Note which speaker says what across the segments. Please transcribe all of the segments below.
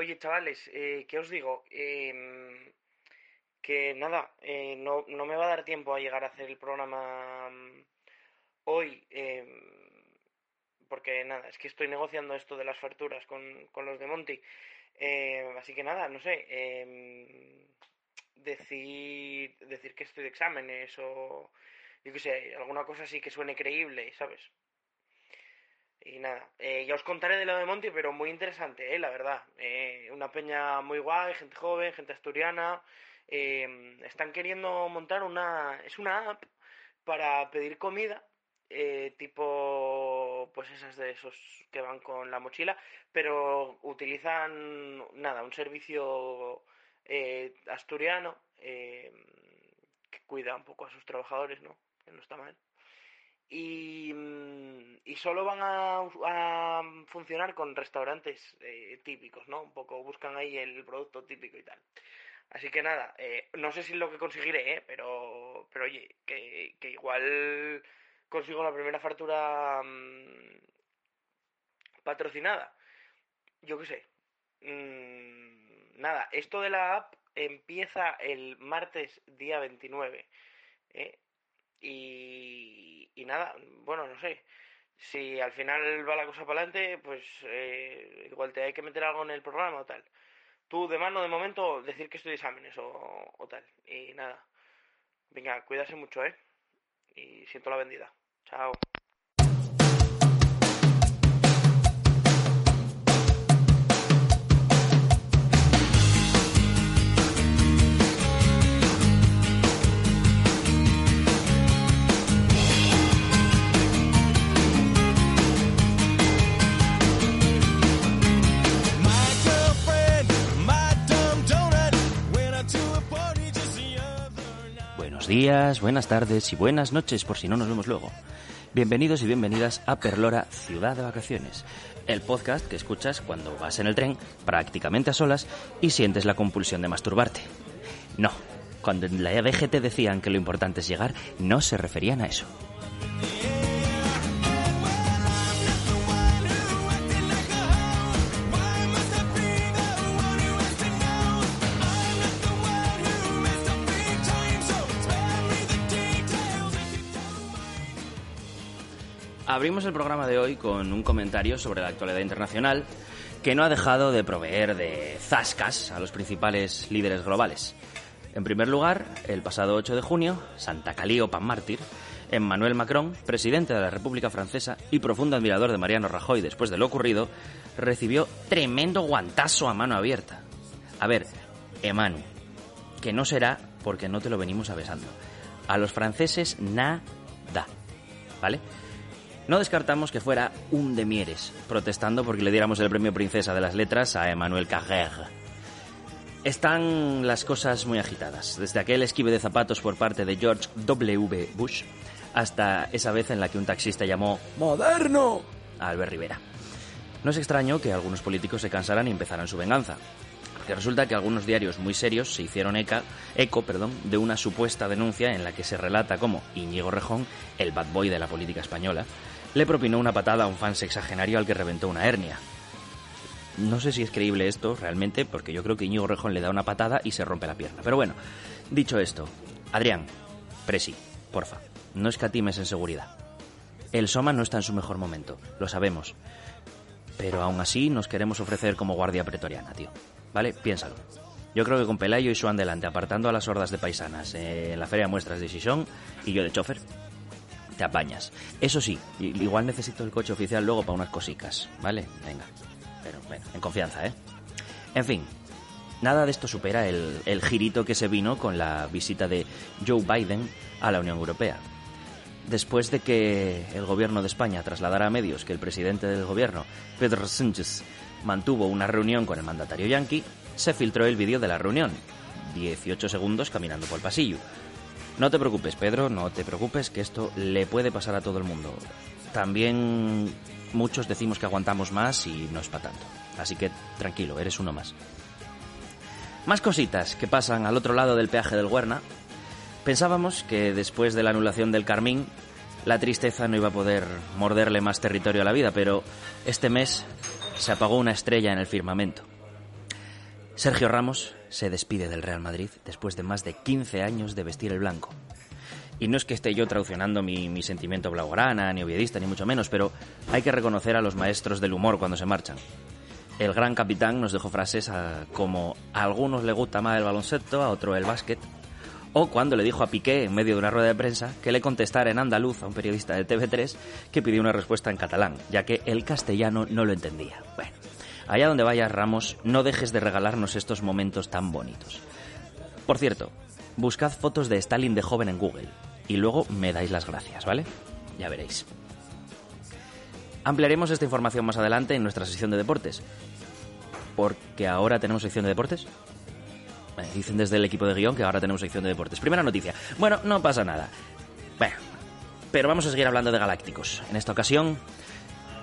Speaker 1: Oye, chavales, eh, ¿qué os digo? Em, que nada, eh, no, no me va a dar tiempo a llegar a hacer el programa mm, hoy, em, porque nada, es que estoy negociando esto de las facturas con, con los de Monty. Eh, así que nada, no sé, em, decir, decir que estoy de exámenes o yo qué sé, alguna cosa así que suene creíble, ¿sabes? Y nada, eh, ya os contaré de lo de Monty, pero muy interesante, eh, la verdad. Eh, una peña muy guay, gente joven, gente asturiana. eh, están queriendo montar una... Es una app para pedir comida, eh, tipo... Pues esas de esos que van con la mochila, pero utilizan, nada, un servicio eh, asturiano eh, que cuida un poco a sus trabajadores, ¿no? Que no está mal y, mm, y solo van a, a funcionar con restaurantes eh, típicos, ¿no? Un poco buscan ahí el producto típico y tal. Así que nada, eh, no sé si es lo que conseguiré, ¿eh? Pero, pero oye, que, que igual consigo la primera factura mm, patrocinada. Yo qué sé. Mm, nada, esto de la app empieza el martes día 29. ¿eh? Y, y nada, bueno, no sé. Si al final va la cosa para adelante, pues eh, igual te hay que meter algo en el programa o tal. Tú de mano, de momento, decir que estoy de exámenes o, o tal. Y nada. Venga, cuídase mucho, ¿eh? Y siento la vendida. Chao.
Speaker 2: Días, buenas tardes y buenas noches por si no nos vemos luego. Bienvenidos y bienvenidas a Perlora Ciudad de Vacaciones, el podcast que escuchas cuando vas en el tren, prácticamente a solas, y sientes la compulsión de masturbarte. No, cuando en la DGT decían que lo importante es llegar, no se referían a eso. Abrimos el programa de hoy con un comentario sobre la actualidad internacional que no ha dejado de proveer de zascas a los principales líderes globales. En primer lugar, el pasado 8 de junio, Santa Calío Pan Mártir, Emmanuel Macron, presidente de la República Francesa y profundo admirador de Mariano Rajoy después de lo ocurrido, recibió tremendo guantazo a mano abierta. A ver, Emanu, que no será porque no te lo venimos avesando. A los franceses nada, ¿vale? No descartamos que fuera un de Mieres, protestando porque le diéramos el premio Princesa de las Letras a Emmanuel Carrère. Están las cosas muy agitadas, desde aquel esquive de zapatos por parte de George W. Bush hasta esa vez en la que un taxista llamó ¡Moderno! a Albert Rivera. No es extraño que algunos políticos se cansaran y empezaran su venganza, porque resulta que algunos diarios muy serios se hicieron eco perdón, de una supuesta denuncia en la que se relata cómo Íñigo Rejón, el bad boy de la política española, le propinó una patada a un fan sexagenario al que reventó una hernia. No sé si es creíble esto realmente, porque yo creo que Íñigo Rejón le da una patada y se rompe la pierna. Pero bueno, dicho esto, Adrián, Presi, porfa, no escatimes en seguridad. El Soma no está en su mejor momento, lo sabemos. Pero aún así nos queremos ofrecer como guardia pretoriana, tío. ¿Vale? Piénsalo. Yo creo que con Pelayo y Suan delante, apartando a las hordas de paisanas eh, en la feria de muestras de Sison y yo de chofer, te apañas. Eso sí, igual necesito el coche oficial luego para unas cosicas, ¿vale? Venga. Pero bueno, en confianza, ¿eh? En fin, nada de esto supera el, el girito que se vino con la visita de Joe Biden a la Unión Europea. Después de que el gobierno de España trasladara a medios que el presidente del gobierno, Pedro Sánchez, mantuvo una reunión con el mandatario yanqui, se filtró el vídeo de la reunión. 18 segundos caminando por el pasillo. No te preocupes, Pedro, no te preocupes, que esto le puede pasar a todo el mundo. También muchos decimos que aguantamos más y no es para tanto. Así que tranquilo, eres uno más. Más cositas que pasan al otro lado del peaje del Huerna. Pensábamos que después de la anulación del Carmín, la tristeza no iba a poder morderle más territorio a la vida, pero este mes se apagó una estrella en el firmamento. Sergio Ramos se despide del Real Madrid después de más de 15 años de vestir el blanco. Y no es que esté yo traicionando mi, mi sentimiento blaugrana, ni oviedista, ni mucho menos, pero hay que reconocer a los maestros del humor cuando se marchan. El gran capitán nos dejó frases como a algunos le gusta más el baloncesto, a otro el básquet, o cuando le dijo a Piqué en medio de una rueda de prensa que le contestara en andaluz a un periodista de TV3 que pidió una respuesta en catalán, ya que el castellano no lo entendía. Bueno, allá donde vayas Ramos, no dejes de regalarnos estos momentos tan bonitos. Por cierto, buscad fotos de Stalin de joven en Google y luego me dais las gracias, ¿vale? Ya veréis. Ampliaremos esta información más adelante en nuestra sección de deportes. Porque ahora tenemos sección de deportes. Dicen desde el equipo de guion que ahora tenemos sección de deportes. Primera noticia. Bueno, no pasa nada. Bueno, pero vamos a seguir hablando de galácticos. En esta ocasión,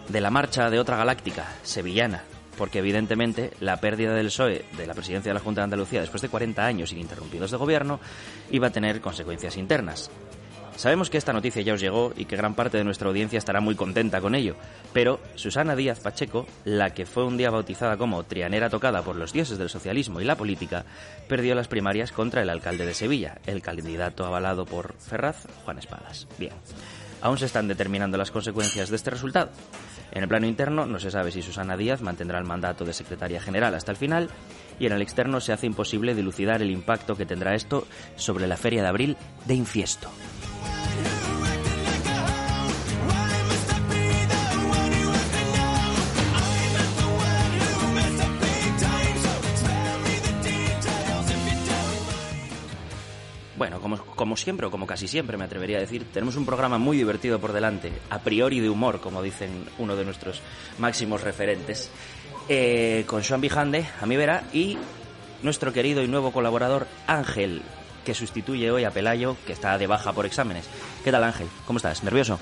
Speaker 2: de la marcha de otra galáctica, sevillana. Porque evidentemente la pérdida del PSOE de la presidencia de la Junta de Andalucía después de 40 años ininterrumpidos de gobierno iba a tener consecuencias internas. Sabemos que esta noticia ya os llegó y que gran parte de nuestra audiencia estará muy contenta con ello, pero Susana Díaz Pacheco, la que fue un día bautizada como trianera tocada por los dioses del socialismo y la política, perdió las primarias contra el alcalde de Sevilla, el candidato avalado por Ferraz, Juan Espadas. Bien, aún se están determinando las consecuencias de este resultado. En el plano interno no se sabe si Susana Díaz mantendrá el mandato de secretaria general hasta el final y en el externo se hace imposible dilucidar el impacto que tendrá esto sobre la feria de abril de Infiesto. Como, como siempre o como casi siempre me atrevería a decir, tenemos un programa muy divertido por delante, a priori de humor, como dicen uno de nuestros máximos referentes, eh, con Joan Bijande, a mi vera, y nuestro querido y nuevo colaborador Ángel, que sustituye hoy a Pelayo, que está de baja por exámenes. ¿Qué tal Ángel? ¿Cómo estás? ¿Nervioso?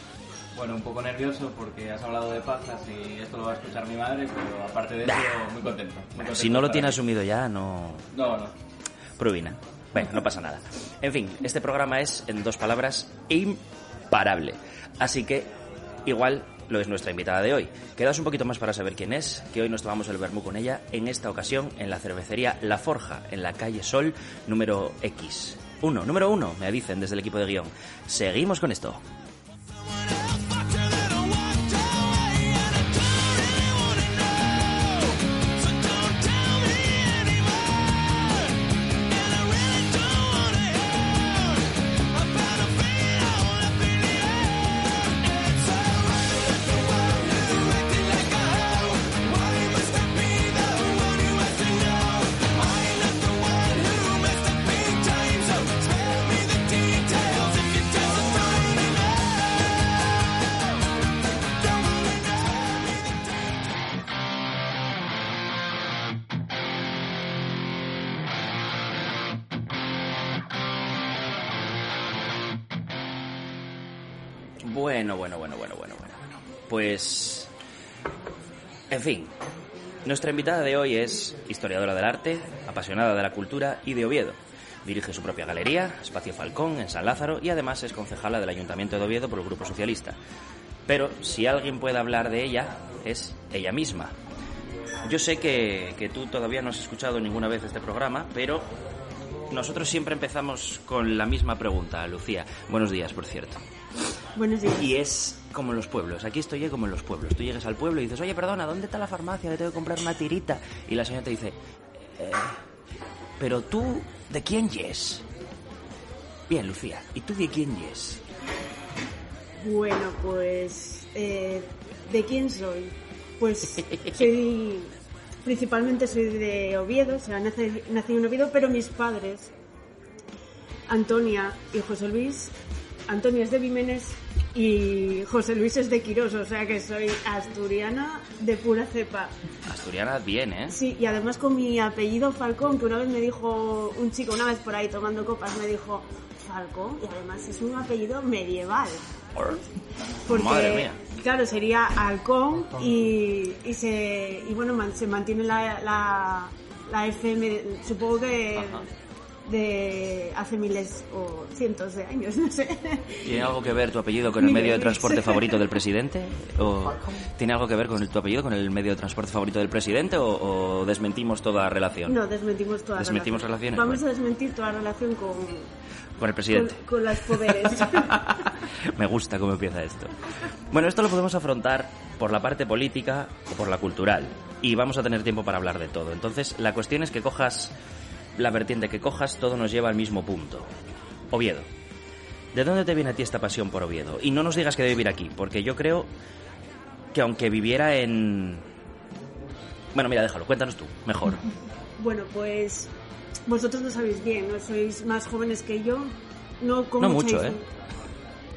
Speaker 3: Bueno, un poco nervioso porque has hablado de pajas y esto lo va a escuchar mi madre, pero aparte de eso, muy contento. muy contento
Speaker 2: Si no lo tiene asumido ya, no...
Speaker 3: No, no.
Speaker 2: Provina. Bueno, no pasa nada. En fin, este programa es, en dos palabras, imparable. Así que, igual lo es nuestra invitada de hoy. Quedaos un poquito más para saber quién es, que hoy nos tomamos el vermú con ella, en esta ocasión en la cervecería La Forja, en la calle Sol, número X. Uno, número uno, me dicen desde el equipo de guion. Seguimos con esto. Nuestra invitada de hoy es historiadora del arte, apasionada de la cultura y de Oviedo. Dirige su propia galería, Espacio Falcón, en San Lázaro, y además es concejala del Ayuntamiento de Oviedo por el Grupo Socialista. Pero si alguien puede hablar de ella, es ella misma. Yo sé que, que tú todavía no has escuchado ninguna vez este programa, pero nosotros siempre empezamos con la misma pregunta, Lucía. Buenos días, por cierto.
Speaker 4: Buenos días.
Speaker 2: Y es como en los pueblos. Aquí estoy yo como en los pueblos. Tú llegas al pueblo y dices, oye, perdona, ¿dónde está la farmacia? Que tengo que comprar una tirita. Y la señora te dice, "Eh, pero tú, ¿de quién yes? Bien, Lucía, ¿y tú de quién yes?
Speaker 4: Bueno, pues, eh, ¿de quién soy? Pues soy, principalmente soy de Oviedo, o sea, nací, nací en Oviedo, pero mis padres, Antonia y José Luis, Antonia es de Vimenes y José Luis es de Quirós, o sea que soy asturiana de pura cepa.
Speaker 2: Asturiana bien, ¿eh?
Speaker 4: Sí, y además con mi apellido Falcón, que una vez me dijo un chico, una vez por ahí tomando copas, me dijo Falcón, y además es un apellido medieval. Porque,
Speaker 2: Madre mía.
Speaker 4: claro, sería halcón y, y, se, y bueno, man- se mantiene la, la, la FM, supongo que
Speaker 2: Ajá.
Speaker 4: De hace miles o cientos de años, no sé.
Speaker 2: ¿Tiene algo que ver tu apellido con el medio de transporte favorito del presidente? ¿O tiene algo que ver con el- tu apellido con el medio de transporte favorito del presidente? ¿O, o desmentimos toda relación
Speaker 4: No, desmentimos toda
Speaker 2: Desmentimos
Speaker 4: relación.
Speaker 2: relaciones,
Speaker 4: Vamos
Speaker 2: bueno.
Speaker 4: a desmentir toda relación con,
Speaker 2: con el
Speaker 4: con,
Speaker 2: presidente?
Speaker 4: con los poderes.
Speaker 2: Me gusta cómo empieza esto. Bueno, esto lo podemos afrontar por la parte política o por la cultural. Y vamos a tener tiempo para hablar de todo. Entonces, la cuestión es que cojas la vertiente que cojas, todo nos lleva al mismo punto. Oviedo. ¿De dónde te viene a ti esta pasión por Oviedo? Y no nos digas que debe vivir aquí, porque yo creo que aunque viviera en... Bueno, mira, déjalo, cuéntanos tú, mejor.
Speaker 4: Bueno, pues vosotros lo sabéis bien, ¿no? Sois más jóvenes que yo. No, con
Speaker 2: No mucho, ¿eh?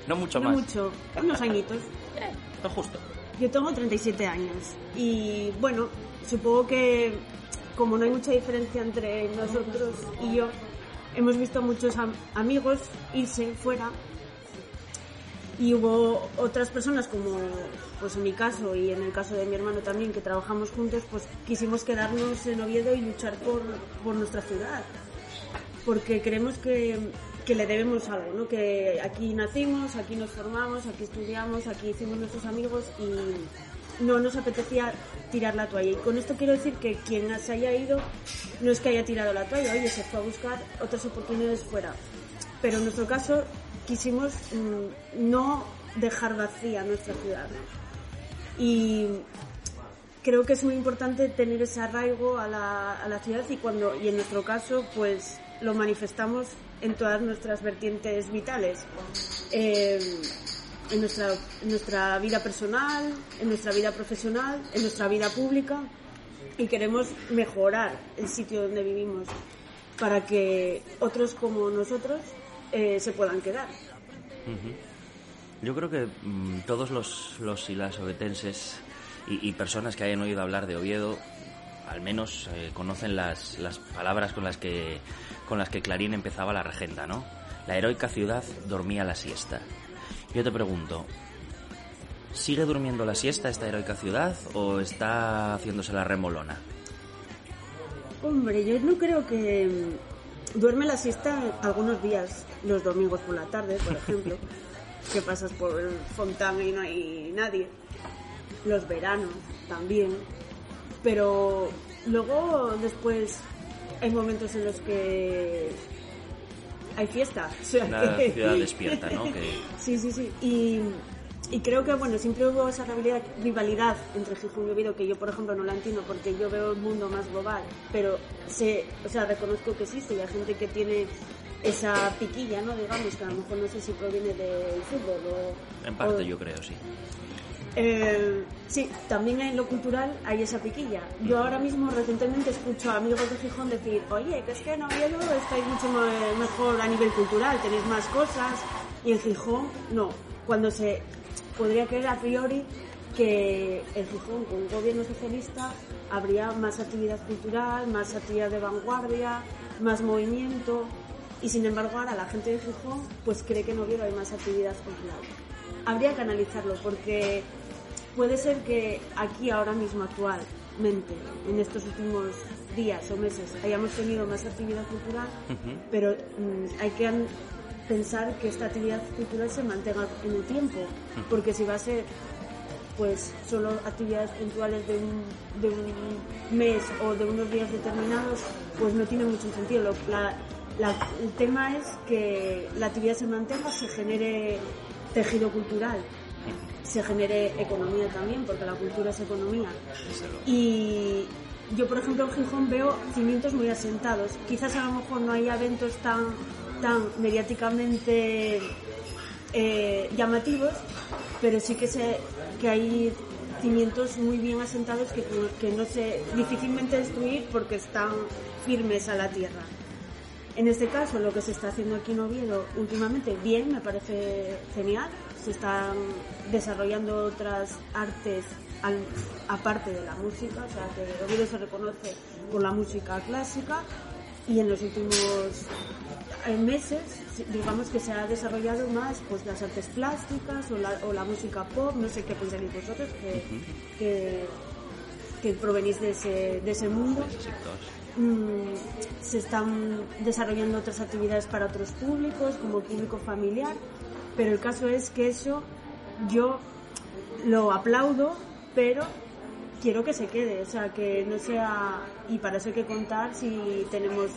Speaker 2: No mucho
Speaker 4: No
Speaker 2: más.
Speaker 4: mucho, unos añitos.
Speaker 2: Lo justo.
Speaker 4: Yo tengo 37 años y bueno, supongo que como no hay mucha diferencia entre nosotros y yo, hemos visto muchos am- amigos irse fuera y hubo otras personas como pues en mi caso y en el caso de mi hermano también que trabajamos juntos pues quisimos quedarnos en Oviedo y luchar por, por nuestra ciudad porque creemos que, que le debemos algo, ¿no? que aquí nacimos, aquí nos formamos, aquí estudiamos, aquí hicimos nuestros amigos y no nos apetecía tirar la toalla. Y con esto quiero decir que quien se haya ido no es que haya tirado la toalla, oye, se fue a buscar otras oportunidades fuera. Pero en nuestro caso quisimos mm, no dejar vacía nuestra ciudad. Y creo que es muy importante tener ese arraigo a la, a la ciudad y cuando y en nuestro caso pues lo manifestamos en todas nuestras vertientes vitales Eh, en nuestra en nuestra vida personal en nuestra vida profesional en nuestra vida pública y queremos mejorar el sitio donde vivimos para que otros como nosotros eh, se puedan quedar
Speaker 2: Yo creo que mm, todos los, los y las ovetenses y, y personas que hayan oído hablar de Oviedo, al menos eh, conocen las, las palabras con las que con las que Clarín empezaba la regenta, ¿no? La heroica ciudad dormía la siesta. Yo te pregunto, ¿sigue durmiendo la siesta esta heroica ciudad o está haciéndose la remolona?
Speaker 4: Hombre, yo no creo que mm, duerme la siesta algunos días, los domingos por la tarde, por ejemplo, que pasas por el Fontana y no hay nadie. Los veranos también. Pero luego después hay momentos en los que hay fiesta. O sea
Speaker 2: Una
Speaker 4: que-
Speaker 2: ciudad despierta, ¿no? Que
Speaker 4: Sí, sí, sí. Y, y creo que, bueno, siempre hubo esa rivalidad, entre Gijón y Oviedo, que yo, por ejemplo, no la entiendo porque yo veo el mundo más global, pero sé, o sea, reconozco que existe y hay gente que tiene esa piquilla, ¿no? Digamos, que a lo mejor no sé si proviene del fútbol o...
Speaker 2: en parte
Speaker 4: o-
Speaker 2: yo creo, sí.
Speaker 4: Eh, sí, también en lo cultural hay esa piquilla. Yo ahora mismo recientemente escucho a amigos de Gijón decir, oye, que es que en Oviedo estáis mucho me- mejor a nivel cultural, tenéis más cosas, y en Gijón no. Cuando se podría creer a priori que en Gijón con un gobierno socialista habría más actividad cultural, más actividad de vanguardia, más movimiento, y sin embargo ahora la gente de Gijón pues cree que en Oviedo hay más actividad cultural. Habría que analizarlo porque puede ser que aquí ahora mismo actualmente, en estos últimos días o meses, hayamos tenido más actividad cultural, pero mm, hay que pensar que esta actividad cultural se mantenga en el tiempo, porque si va a ser pues solo actividades puntuales de un, de un mes o de unos días determinados, pues no tiene mucho sentido. Lo- la- la- el tema es que la actividad se mantenga, se genere tejido cultural, se genere economía también, porque la cultura es economía. Y yo, por ejemplo, en Gijón veo cimientos muy asentados. Quizás a lo mejor no hay eventos tan, tan mediáticamente eh, llamativos, pero sí que, se, que hay cimientos muy bien asentados que, que no se difícilmente destruir porque están firmes a la tierra. En este caso, lo que se está haciendo aquí en Oviedo últimamente, bien, me parece genial. Se están desarrollando otras artes al- aparte de la música, o sea, que Oviedo se reconoce por la música clásica y en los últimos eh, meses, digamos que se ha desarrollado más pues las artes plásticas o la, o la música pop, no sé qué pensáis vosotros, que, que, que provenís de ese, de ese mundo. Mm, se están desarrollando otras actividades para otros públicos, como público familiar, pero el caso es que eso yo lo aplaudo, pero quiero que se quede, o sea, que no sea, y para eso hay que contar si tenemos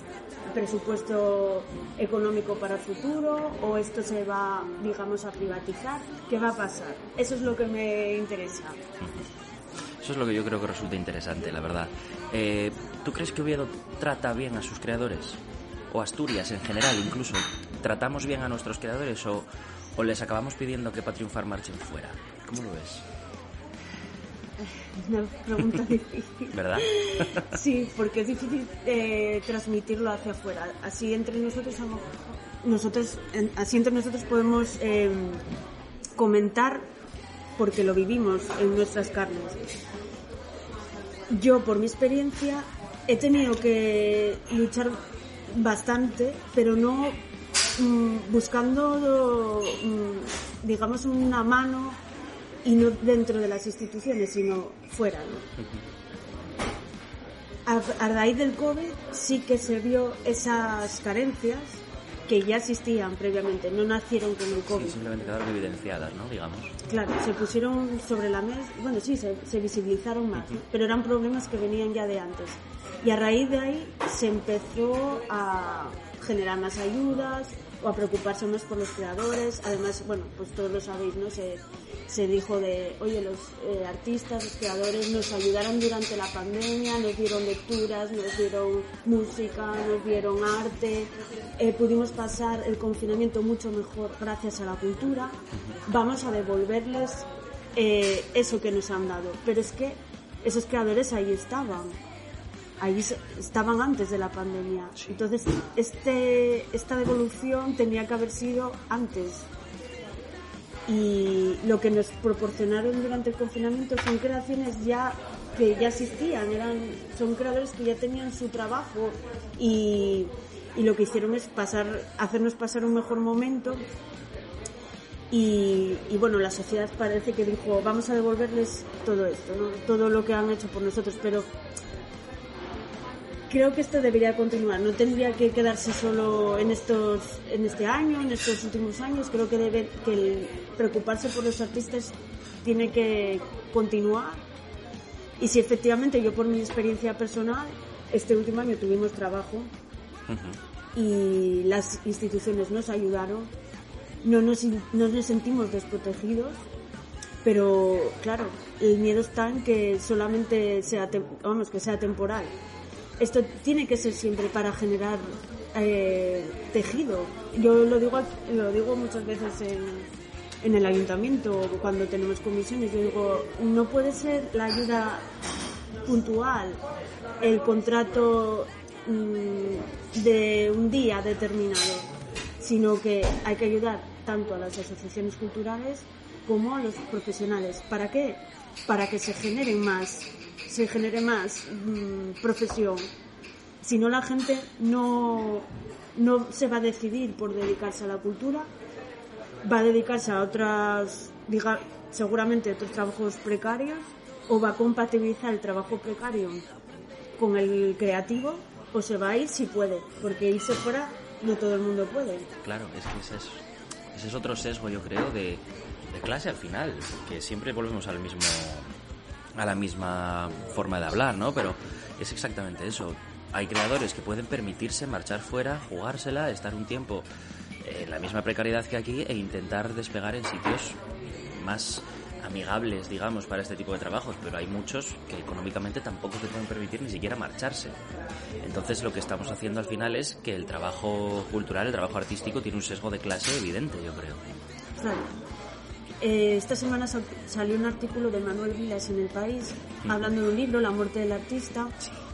Speaker 4: presupuesto económico para el futuro o esto se va, digamos, a privatizar, ¿qué va a pasar? Eso es lo que me interesa.
Speaker 2: Eso es lo que yo creo que resulta interesante, la verdad. Eh, ¿Tú crees que Oviedo trata bien a sus creadores? O Asturias en general, incluso. ¿Tratamos bien a nuestros creadores o, o les acabamos pidiendo que para triunfar marchen fuera? ¿Cómo lo ves?
Speaker 4: Una pregunta difícil.
Speaker 2: ¿Verdad?
Speaker 4: Sí, porque es difícil eh, transmitirlo hacia afuera. Así entre nosotros, nosotros así entre nosotros podemos eh, comentar porque lo vivimos en nuestras carnes. Yo, por mi experiencia, he tenido que luchar bastante, pero no mm, buscando, mm, digamos, una mano y no dentro de las instituciones, sino fuera. ¿no? A, a raíz del COVID sí que se vio esas carencias que ya existían previamente, no nacieron con el COVID.
Speaker 2: Simplemente quedaron evidenciadas, ¿no? Digamos.
Speaker 4: Claro, se pusieron sobre la mesa, bueno, sí, se, se visibilizaron más, pero eran problemas que venían ya de antes. Y a raíz de ahí se empezó a generar más ayudas o a preocuparse más por los creadores. Además, bueno, pues todos lo sabéis, ¿no? Se, se dijo de, oye, los eh, artistas, los creadores nos ayudaron durante la pandemia, nos dieron lecturas, nos dieron música, nos dieron arte, eh, pudimos pasar el confinamiento mucho mejor gracias a la cultura. Vamos a devolverles eh, eso que nos han dado. Pero es que esos creadores ahí estaban. Ahí estaban antes de la pandemia. Entonces, este, esta devolución tenía que haber sido antes y lo que nos proporcionaron durante el confinamiento son creaciones ya que ya existían, eran, son creadores que ya tenían su trabajo y, y lo que hicieron es pasar, hacernos pasar un mejor momento y, y bueno, la sociedad parece que dijo vamos a devolverles todo esto, ¿no? todo lo que han hecho por nosotros, pero creo que esto debería continuar, no tendría que quedarse solo en estos en este año, en estos últimos años, creo que debe que el preocuparse por los artistas tiene que continuar. Y si efectivamente yo por mi experiencia personal este último año tuvimos trabajo y las instituciones nos ayudaron, no nos, no nos sentimos desprotegidos, pero claro, el miedo está en que solamente sea, vamos, que sea temporal. Esto tiene que ser siempre para generar eh, tejido. Yo lo digo, lo digo muchas veces en, en el ayuntamiento cuando tenemos comisiones. Yo digo, no puede ser la ayuda puntual, el contrato mm, de un día determinado, sino que hay que ayudar tanto a las asociaciones culturales como a los profesionales. ¿Para qué? Para que se generen más, se genere más mm, profesión. Si no, la gente no, no se va a decidir por dedicarse a la cultura, va a dedicarse a otras, diga, seguramente otros trabajos precarios, o va a compatibilizar el trabajo precario con el creativo, o se va a ir si puede, porque irse fuera no todo el mundo puede.
Speaker 2: Claro, es que ese es, ese es otro sesgo, yo creo, de, de clase al final, que siempre volvemos al mismo a la misma forma de hablar, ¿no? Pero es exactamente eso. Hay creadores que pueden permitirse marchar fuera, jugársela, estar un tiempo en la misma precariedad que aquí e intentar despegar en sitios más amigables, digamos, para este tipo de trabajos, pero hay muchos que económicamente tampoco se pueden permitir ni siquiera marcharse. Entonces lo que estamos haciendo al final es que el trabajo cultural, el trabajo artístico tiene un sesgo de clase evidente, yo creo.
Speaker 4: Claro. Eh, esta semana sal- salió un artículo de Manuel Vilas en El País hablando de un libro, La muerte del artista,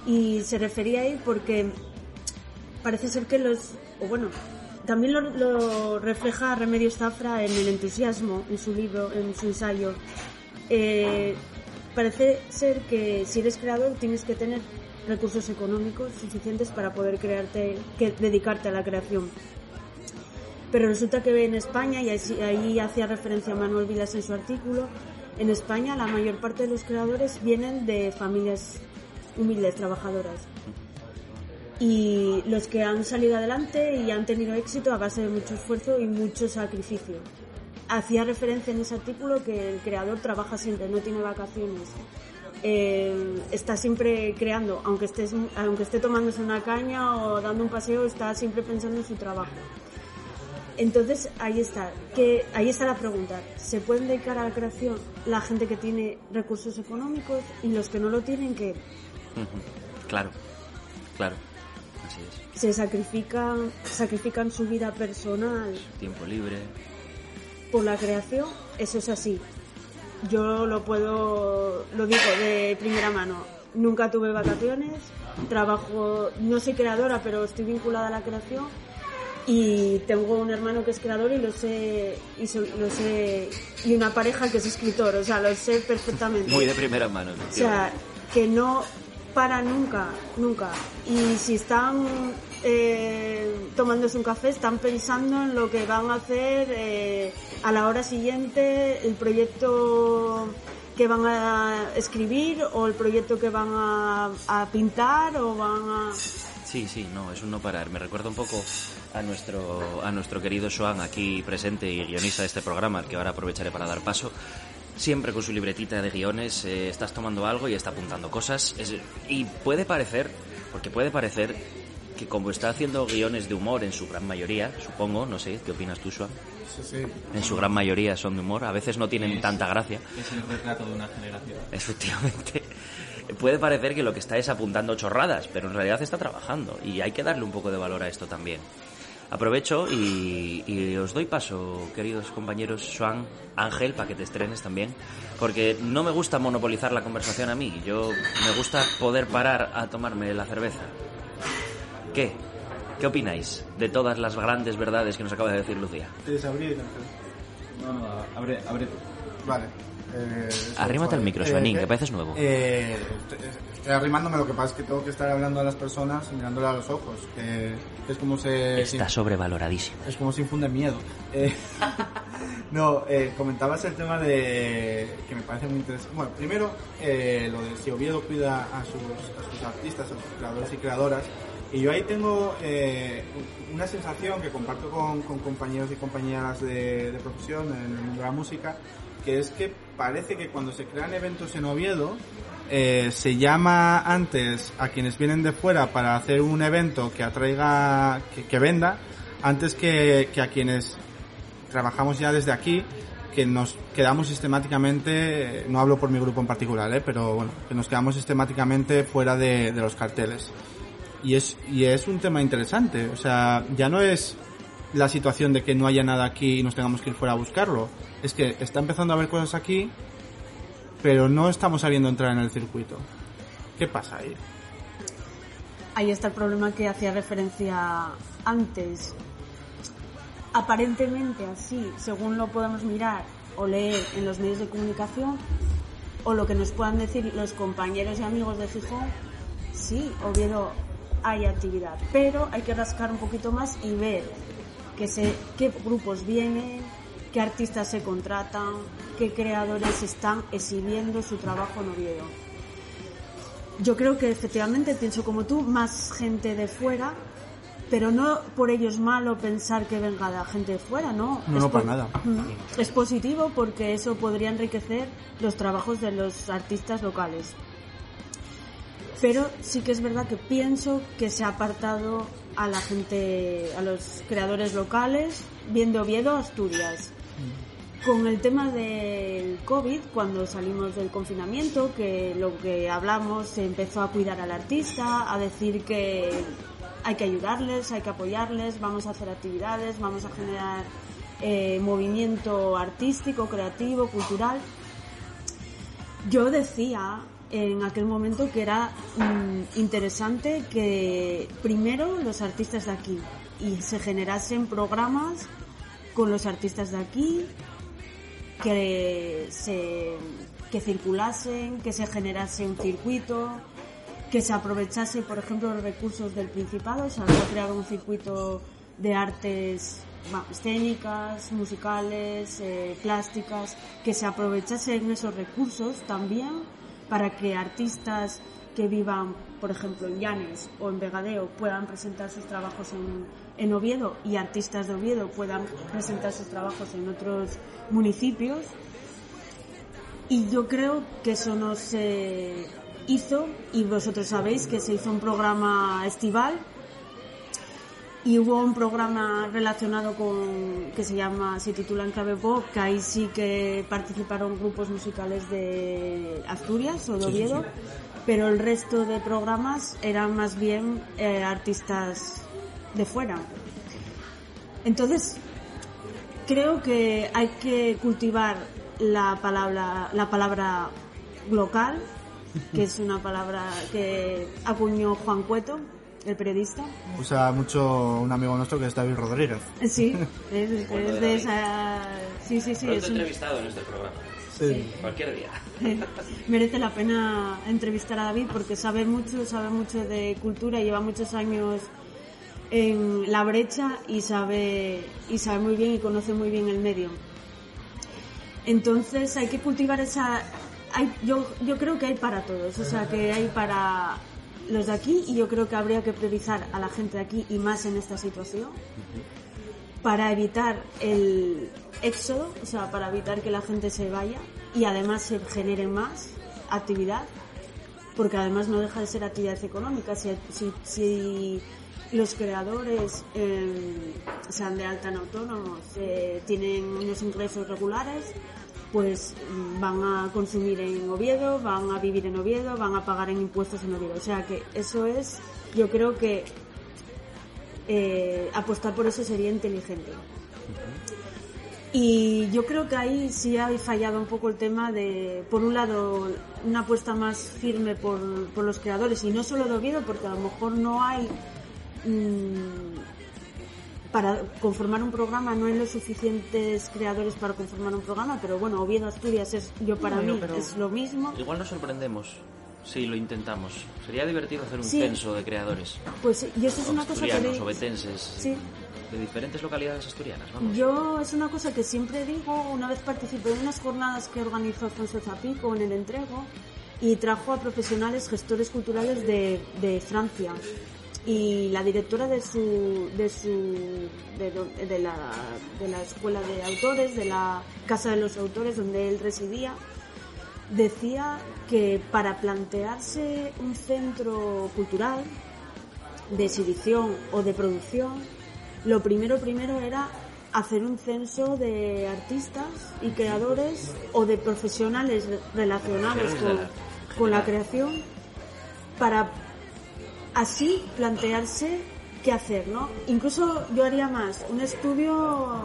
Speaker 4: y se refería ahí porque parece ser que los, o bueno, también lo, lo refleja Remedios Zafra en El entusiasmo, en su libro, en su ensayo. Eh, parece ser que si eres creador tienes que tener recursos económicos suficientes para poder crearte, que dedicarte a la creación. Pero resulta que en España, y ahí hacía referencia Manuel Vilas en su artículo, En España la mayor parte de los creadores vienen de familias humildes, trabajadoras. Y los que han salido adelante y han tenido éxito a base de mucho esfuerzo y mucho sacrificio. Hacía referencia en ese artículo que el creador trabaja siempre, no tiene vacaciones. Eh, está siempre creando, aunque, estés, aunque esté tomándose una caña o dando un paseo, está siempre pensando en su trabajo. Entonces, ahí está. Que, ahí está la pregunta. ¿Se pueden dedicar a la creación la gente que tiene recursos económicos y los que no lo tienen
Speaker 2: Ujú. Claro, claro. Así es.
Speaker 4: se sacrifican, sacrifican su vida personal
Speaker 2: Tiempo libre.
Speaker 4: por la creación? Eso es así. Yo lo puedo, lo digo de primera mano. Nunca tuve vacaciones, trabajo, no soy creadora, pero estoy vinculada a la creación y tengo un hermano que es creador y lo sé y so- lo sé y una pareja que es escritor, o sea, lo sé perfectamente.
Speaker 2: Muy de primera mano.
Speaker 4: O sea, que no para nunca, nunca. Y si están eh, tomándose un café, están pensando en lo que van a hacer eh, a la hora siguiente, el proyecto que van a escribir o el proyecto que van a, a pintar o van a...
Speaker 2: Sí, sí, no, es un no parar. Me recuerda un poco a nuestro, a nuestro querido Joan, aquí presente y guionista de este programa, al que ahora aprovecharé para dar paso. Siempre con su libretita de guiones, eh, estás tomando algo y está apuntando cosas. Es- y puede parecer, porque puede parecer que como está haciendo guiones de humor en su gran mayoría, supongo, no sé, ¿qué opinas tú, Joan?
Speaker 5: Sí, sí.
Speaker 2: En su gran mayoría son de humor, a veces no tienen
Speaker 3: Es-
Speaker 2: tanta gracia.
Speaker 3: Es el retrato de una generación.
Speaker 2: Efectivamente. Puede parecer que lo que está es apuntando chorradas, pero en realidad está trabajando y hay que darle un poco de valor a esto también. Aprovecho y, y os doy paso, queridos compañeros Swan, Ángel, para que te estrenes también, porque no me gusta monopolizar la conversación a mí, yo me gusta poder parar a tomarme la cerveza. ¿Qué? ¿Qué opináis de todas las grandes verdades que nos acaba de decir Lucía?
Speaker 5: ¿Quieres abrir, Ángel?
Speaker 3: No, no, abre, abre tú.
Speaker 5: Vale. Eh,
Speaker 2: Arrímate al micro, Suanín,
Speaker 5: ¿qué?
Speaker 2: que pareces nuevo.
Speaker 5: Eh, estoy arrimándome, lo que pasa es que tengo que estar hablando a las personas y mirándole a los ojos, es como se...
Speaker 2: Está sobrevaloradísimo.
Speaker 5: Es como si infunde miedo. Eh, no, eh, comentabas el tema de... que me parece muy interesante. Bueno, primero, eh, lo de si Oviedo cuida a sus, a sus artistas, a sus creadores y creadoras. Y yo ahí tengo eh, una sensación que comparto con, compañeros y compañeras de, de profesión en el mundo de la música, que es que parece que cuando se crean eventos en Oviedo, eh, se llama antes a quienes vienen de fuera para hacer un evento que atraiga, que, venda, antes que, a quienes trabajamos ya desde aquí, que nos quedamos sistemáticamente, no hablo por mi grupo en particular, eh, pero bueno, que nos quedamos sistemáticamente fuera de los carteles. Y es, y es un tema interesante, o sea, ya no es la situación de que no haya nada aquí y nos tengamos que ir fuera a buscarlo, es que está empezando a haber cosas aquí, pero no estamos sabiendo entrar en el circuito. ¿Qué pasa ahí?
Speaker 4: Ahí está el problema que hacía referencia antes. Aparentemente así, según lo podemos mirar o leer en los medios de comunicación, o lo que nos puedan decir los compañeros y amigos de Gijón, sí, Oviedo hay actividad, pero hay que rascar un poquito más y ver que se, qué grupos vienen, qué artistas se contratan, qué creadores están exhibiendo su trabajo en Oviedo. Yo creo que efectivamente pienso como tú, más gente de fuera, pero no por ello es malo pensar que venga la gente de fuera, ¿no?
Speaker 5: No, no, para nada.
Speaker 4: Mm. Es positivo porque eso podría enriquecer los trabajos de los artistas locales. Pero sí que es verdad que pienso que se ha apartado a la gente, a los creadores locales, viendo Oviedo, Asturias. Con el tema del COVID, cuando salimos del confinamiento, que lo que hablamos se empezó a cuidar al artista, a decir que hay que ayudarles, hay que apoyarles, vamos a hacer actividades, vamos a generar eh, movimiento artístico, creativo, cultural. Yo decía en aquel momento que era mm, interesante que primero los artistas de aquí y se generasen programas con los artistas de aquí que se que circulasen, que se generase un circuito, que se aprovechase, por ejemplo, los recursos del Principado, se había creado un circuito de artes bueno, escénicas, musicales, eh, plásticas, que se aprovechasen esos recursos también para que artistas que vivan, por ejemplo, en Llanes o en Vegadeo puedan presentar sus trabajos en, en Oviedo y artistas de Oviedo puedan presentar sus trabajos en otros municipios. Y yo creo que eso no se hizo, y vosotros sabéis que se hizo un programa estival y hubo un programa relacionado con que se llama se titula En clave pop que ahí sí que participaron grupos musicales de Asturias o de Oviedo pero el resto de programas eran más bien eh, artistas de fuera. Entonces creo que hay que cultivar la palabra la palabra local que es una palabra que acuñó Juan Cueto el periodista
Speaker 5: Usa mucho un amigo nuestro que es David Rodríguez.
Speaker 4: Sí, es, de esa... Sí, sí, sí,
Speaker 2: Pronto
Speaker 4: es un-
Speaker 2: entrevistado en este programa.
Speaker 5: Sí.
Speaker 2: Cualquier día.
Speaker 4: merece la pena entrevistar a David porque sabe mucho, sabe mucho de cultura, lleva muchos años en la brecha y sabe, y sabe muy bien y conoce muy bien el medio. Entonces hay que cultivar esa... Hay, yo, yo creo que hay para todos, o sea que hay para los de aquí y yo creo que habría que priorizar a la gente de aquí y más en esta situación para evitar el éxodo, o sea, para evitar que la gente se vaya y además se genere más actividad, porque además no deja de ser actividad económica. Si, los creadores eh, sean de alta en autónomos, eh, tienen unos ingresos regulares, pues van a consumir en Oviedo, van a vivir en Oviedo, van a pagar en impuestos en Oviedo. O sea que eso es, yo creo que eh, apostar por eso sería inteligente. Y yo creo que ahí sí ha fallado un poco el tema de, por un lado, una apuesta más firme por, por los creadores, y no solo de Oviedo, porque a lo mejor no hay, mm, para conformar un programa, no hay los suficientes creadores para conformar un programa, pero bueno, Oviedo, Asturias, es, yo para
Speaker 2: Bueno,
Speaker 4: mí es lo mismo.
Speaker 2: Igual nos sorprendemos si lo intentamos. Sería divertido hacer un
Speaker 4: Sí.
Speaker 2: censo de creadores.
Speaker 4: Pues y eso es una cosa que...
Speaker 2: obetenses,
Speaker 4: Sí.
Speaker 2: de diferentes localidades asturianas, vamos.
Speaker 4: Yo es una cosa que siempre digo, una vez participé en unas jornadas que organizó Alfonso Zapico en el entrego y trajo a profesionales gestores culturales de, de Francia y la directora de su de su de, la, de la escuela de autores de la casa de los autores donde él residía decía que para plantearse un centro cultural de exhibición o de producción, lo primero primero era hacer un censo de artistas y creadores o de profesionales re- relacionados con, con la creación para así plantearse qué hacer, ¿no? Incluso yo haría más, un estudio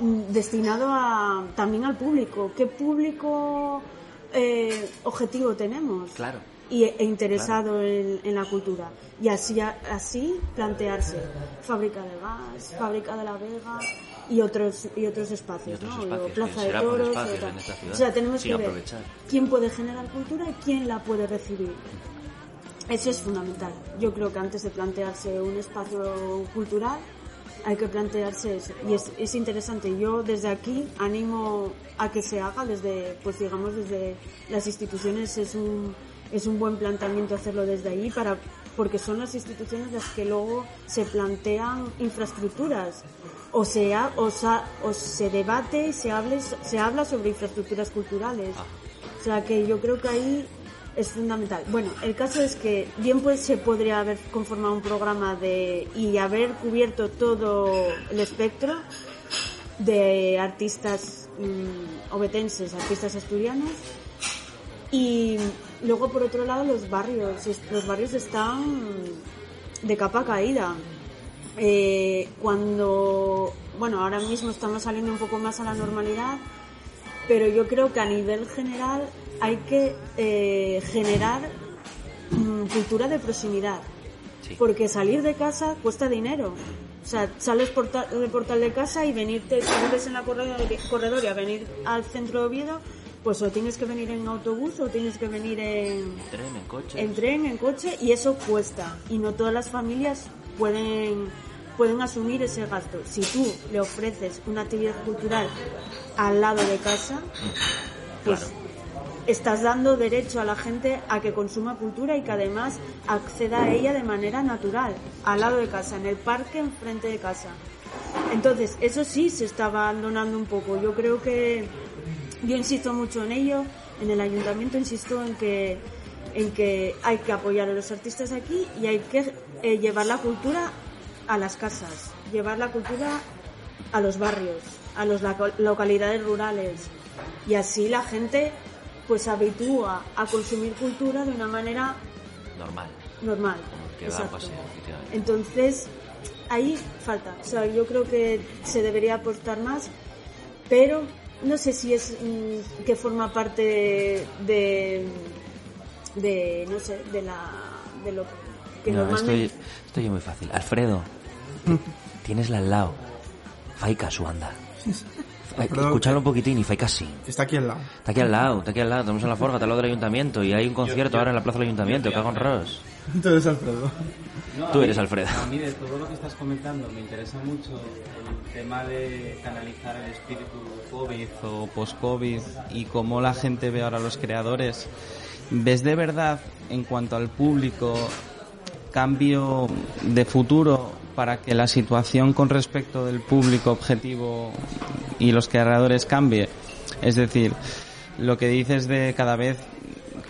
Speaker 4: mm, destinado a, también al público. ¿Qué público eh, objetivo tenemos?
Speaker 2: Claro.
Speaker 4: y, e interesado en, en la cultura. Y así, así plantearse Fábrica de Gas, Fábrica de la Vega y otros y otros espacios,
Speaker 2: Y otros
Speaker 4: ¿no?
Speaker 2: espacios,
Speaker 4: O Plaza de Toros. o sea, tenemos que ver quién puede generar cultura y quién la puede recibir. Eso es fundamental. Yo creo que antes de plantearse un espacio cultural hay que plantearse eso. Y es, es interesante. Yo desde aquí animo a que se haga desde, pues digamos, desde las instituciones es un, es un buen planteamiento hacerlo desde ahí para, porque son las instituciones las que luego se plantean infraestructuras o se, ha- o, sa- o se debate y se, hable, se habla sobre infraestructuras culturales. O sea que yo creo que ahí es fundamental. Bueno, el caso es que bien pues se podría haber conformado un programa de y haber cubierto todo el espectro de artistas mm, obetenses, artistas asturianos y luego por otro lado los barrios, los barrios están de capa caída. Eh, cuando, bueno, ahora mismo estamos saliendo un poco más a la normalidad, pero yo creo que a nivel general hay que eh, generar mm, cultura de proximidad.
Speaker 2: Sí.
Speaker 4: Porque salir de casa cuesta dinero. O sea, sales porta- del portal de casa y venirte, vives en la corredor- corredoria, venir al centro de Oviedo, pues o tienes que venir en autobús o tienes que venir en,
Speaker 2: Tren, en coche.
Speaker 4: en tren, en coche, y eso cuesta. Y no todas las familias pueden pueden asumir ese gasto. Si tú le ofreces una actividad cultural al lado de casa, pues
Speaker 2: Claro.
Speaker 4: Estás dando derecho a la gente a que consuma cultura y que además acceda a ella de manera natural, al lado de casa, en el parque enfrente de casa. Entonces, eso sí se está abandonando un poco. Yo creo que yo insisto mucho en ello, en el ayuntamiento insisto en que en que hay que apoyar a los artistas aquí y hay que eh, llevar la cultura a las casas, llevar la cultura a los barrios, a las localidades rurales y así la gente pues habitúa a consumir cultura de una manera
Speaker 2: Normal.
Speaker 4: normal.
Speaker 2: Que paseo, efectivamente.
Speaker 4: Entonces, ahí falta. O sea, yo creo que se debería apostar más, pero no sé si es mm, que forma parte de, de, no sé, de la, de lo que
Speaker 2: No,
Speaker 4: normalmente.
Speaker 2: estoy, estoy muy fácil. Alfredo, tienes la al lado. Fai caso, anda. Ay,
Speaker 5: Pero-
Speaker 2: Escuchadlo un poquitín y casi.
Speaker 5: Está aquí al lado.
Speaker 2: Está aquí al lado, está aquí al lado. Estamos en la forja, está al lado del ayuntamiento y hay un concierto ahora en la plaza del ayuntamiento. Cago en Ross.
Speaker 5: Entonces, Alfredo.
Speaker 3: No,
Speaker 2: Tú eres Alfredo.
Speaker 3: A mí de todo lo que estás comentando me interesa mucho el tema de canalizar el espíritu COVID o post-COVID y cómo la gente ve ahora a los creadores. ¿Ves de verdad, en cuanto al público, cambio de futuro para que la situación con respecto del público objetivo y los creadores cambie? Es decir, lo que dices de cada vez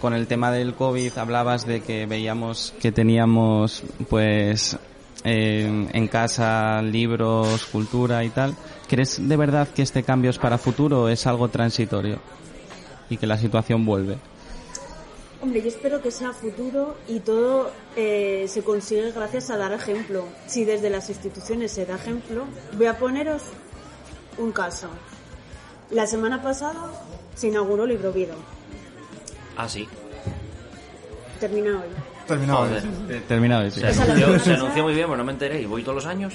Speaker 3: con el tema del COVID hablabas de que veíamos que teníamos pues eh, en casa libros, cultura y tal. ¿Crees de verdad que este cambio es para futuro o es algo transitorio? Y que la situación vuelve.
Speaker 4: Hombre, yo espero que sea futuro y todo eh, se consigue gracias a dar ejemplo. Si desde las instituciones se da ejemplo, voy a poneros un caso. La semana pasada se inauguró Libro Vido.
Speaker 2: Ah, sí.
Speaker 4: Termina hoy.
Speaker 5: Terminado.
Speaker 2: Joder.
Speaker 3: Eh, Terminado, sí.
Speaker 2: Se anunció, se anunció muy bien, pero no me enteré y voy todos los años.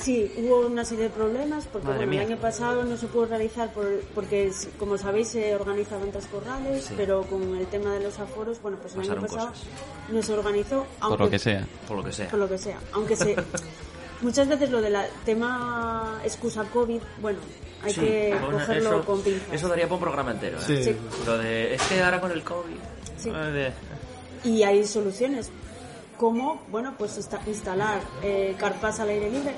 Speaker 4: Sí, hubo una serie de problemas porque bueno, el año pasado no se pudo realizar por- porque, es- como sabéis, se organiza ventas corrales,
Speaker 2: Sí.
Speaker 4: pero con el tema de los aforos, bueno, pues el año pasado
Speaker 2: cosas.
Speaker 4: no se organizó.
Speaker 3: Por
Speaker 4: aunque-
Speaker 3: lo que sea.
Speaker 2: Por lo que sea.
Speaker 4: por lo que sea. Aunque se. Muchas veces lo del tema excusa COVID, bueno, hay
Speaker 2: Sí,
Speaker 4: que
Speaker 2: bueno,
Speaker 4: cogerlo
Speaker 2: eso,
Speaker 4: con pinzas.
Speaker 2: Eso daría para un programa entero. ¿eh?
Speaker 5: Sí.
Speaker 4: Sí.
Speaker 2: Lo de, es que ahora con el COVID.
Speaker 4: Sí. Y hay soluciones. Como, bueno, pues insta- instalar eh, carpas al aire libre.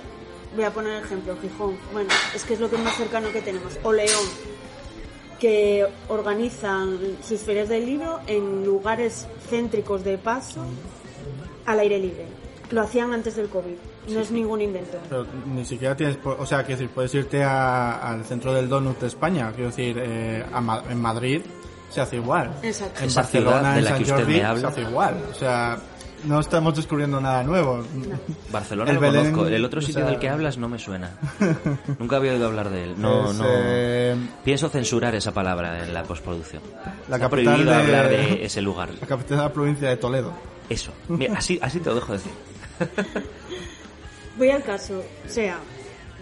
Speaker 4: Voy a poner ejemplo, Gijón. Bueno, es que es lo que más cercano que tenemos. O León, que organizan sus ferias del libro en lugares céntricos de paso al aire libre. Lo hacían antes del COVID. No es ningún invento.
Speaker 5: Pero ni siquiera tienes, po- o sea, quiero decir, puedes irte a- al centro del donut de España, quiero decir, eh, a en Madrid se hace igual.
Speaker 4: Exacto.
Speaker 5: En
Speaker 2: Esa
Speaker 5: Barcelona, en
Speaker 2: la
Speaker 5: San
Speaker 2: que usted
Speaker 5: Jordi,
Speaker 2: me habla.
Speaker 5: se hace igual. O sea, no estamos descubriendo nada nuevo.
Speaker 2: Barcelona
Speaker 5: El
Speaker 2: lo
Speaker 5: Belén,
Speaker 2: conozco. El otro
Speaker 5: o
Speaker 2: sitio
Speaker 5: sea-
Speaker 2: del que hablas no me suena. Nunca había oído hablar de él. No,
Speaker 5: Es,
Speaker 2: no.
Speaker 5: eh,
Speaker 2: Pienso censurar esa palabra en la postproducción.
Speaker 5: La
Speaker 2: Está
Speaker 5: capital
Speaker 2: prohibido
Speaker 5: de-
Speaker 2: hablar de ese lugar.
Speaker 5: la capital de la provincia de Toledo.
Speaker 2: Eso. Mira, así, así te lo dejo decir.
Speaker 4: Voy al caso, o sea,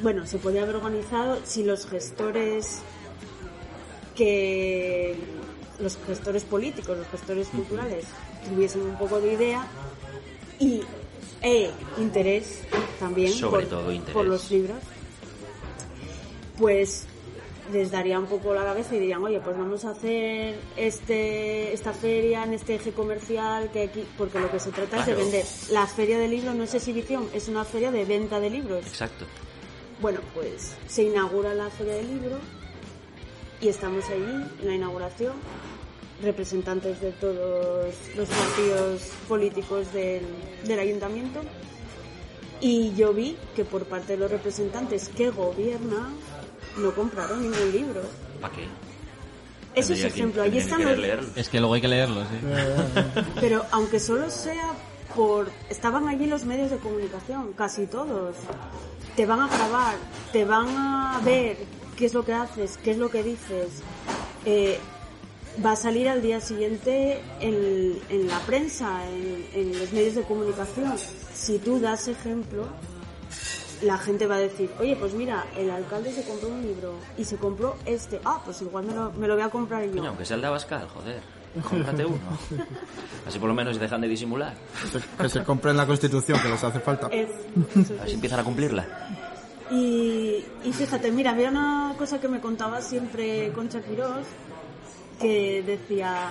Speaker 4: bueno, se podría haber organizado si los gestores que los gestores políticos, los gestores culturales tuviesen un poco de idea y e interés también
Speaker 2: Sobre
Speaker 4: por,
Speaker 2: todo interés.
Speaker 4: por los libros, pues les daría un poco la cabeza y dirían, oye, pues vamos a hacer este esta feria en este eje comercial, que aquí, porque lo que se trata es de vender. La feria de libros no es exhibición, es una feria de venta de libros.
Speaker 2: Exacto.
Speaker 4: Bueno, pues se inaugura la feria del libro y estamos allí en la inauguración, representantes de todos los partidos políticos del, del ayuntamiento. Y yo vi que por parte de los representantes que gobiernan no compraron ningún libro.
Speaker 2: ¿Para qué?
Speaker 4: Eso es ejemplo.
Speaker 2: Tendrían
Speaker 4: están los.
Speaker 3: Es que luego hay que leerlo, sí.
Speaker 4: Pero aunque solo sea por... Estaban allí los medios de comunicación, casi todos. Te van a grabar, te van a ver qué es lo que haces, qué es lo que dices. Eh, va a salir al día siguiente en, en la prensa, en, en los medios de comunicación. Si tú das ejemplo, la gente va a decir, oye, pues mira, el alcalde se compró un libro y se compró este. Ah, pues igual me lo, me lo voy a comprar yo.
Speaker 2: Coño, aunque sea el de Abascal, joder. cómprate uno. Así por lo menos dejan de disimular.
Speaker 5: Que se- compren la Constitución, que les hace falta.
Speaker 4: Es-
Speaker 2: A ver si empiezan a cumplirla.
Speaker 4: Y, y fíjate, mira, había una cosa que me contaba siempre Concha Quirós, que decía,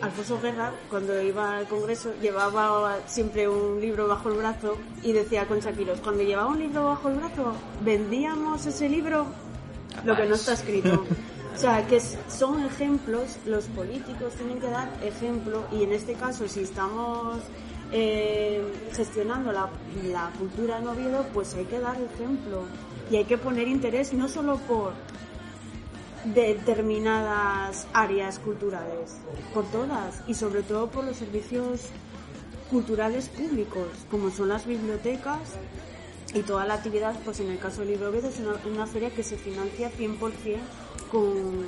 Speaker 4: Alfonso Guerra, cuando iba al Congreso, llevaba siempre un libro bajo el brazo y decía Concha Quirós, cuando llevaba un libro bajo el brazo, vendíamos ese libro, lo que no está escrito. O sea, que son ejemplos, los políticos tienen que dar ejemplo y en este caso, si estamos eh, gestionando la, la cultura en Oviedo, pues hay que dar ejemplo y hay que poner interés no solo por determinadas áreas culturales, por todas y sobre todo por los servicios culturales públicos, como son las bibliotecas y toda la actividad, pues en el caso del Libro es una, una feria que se financia 100% con,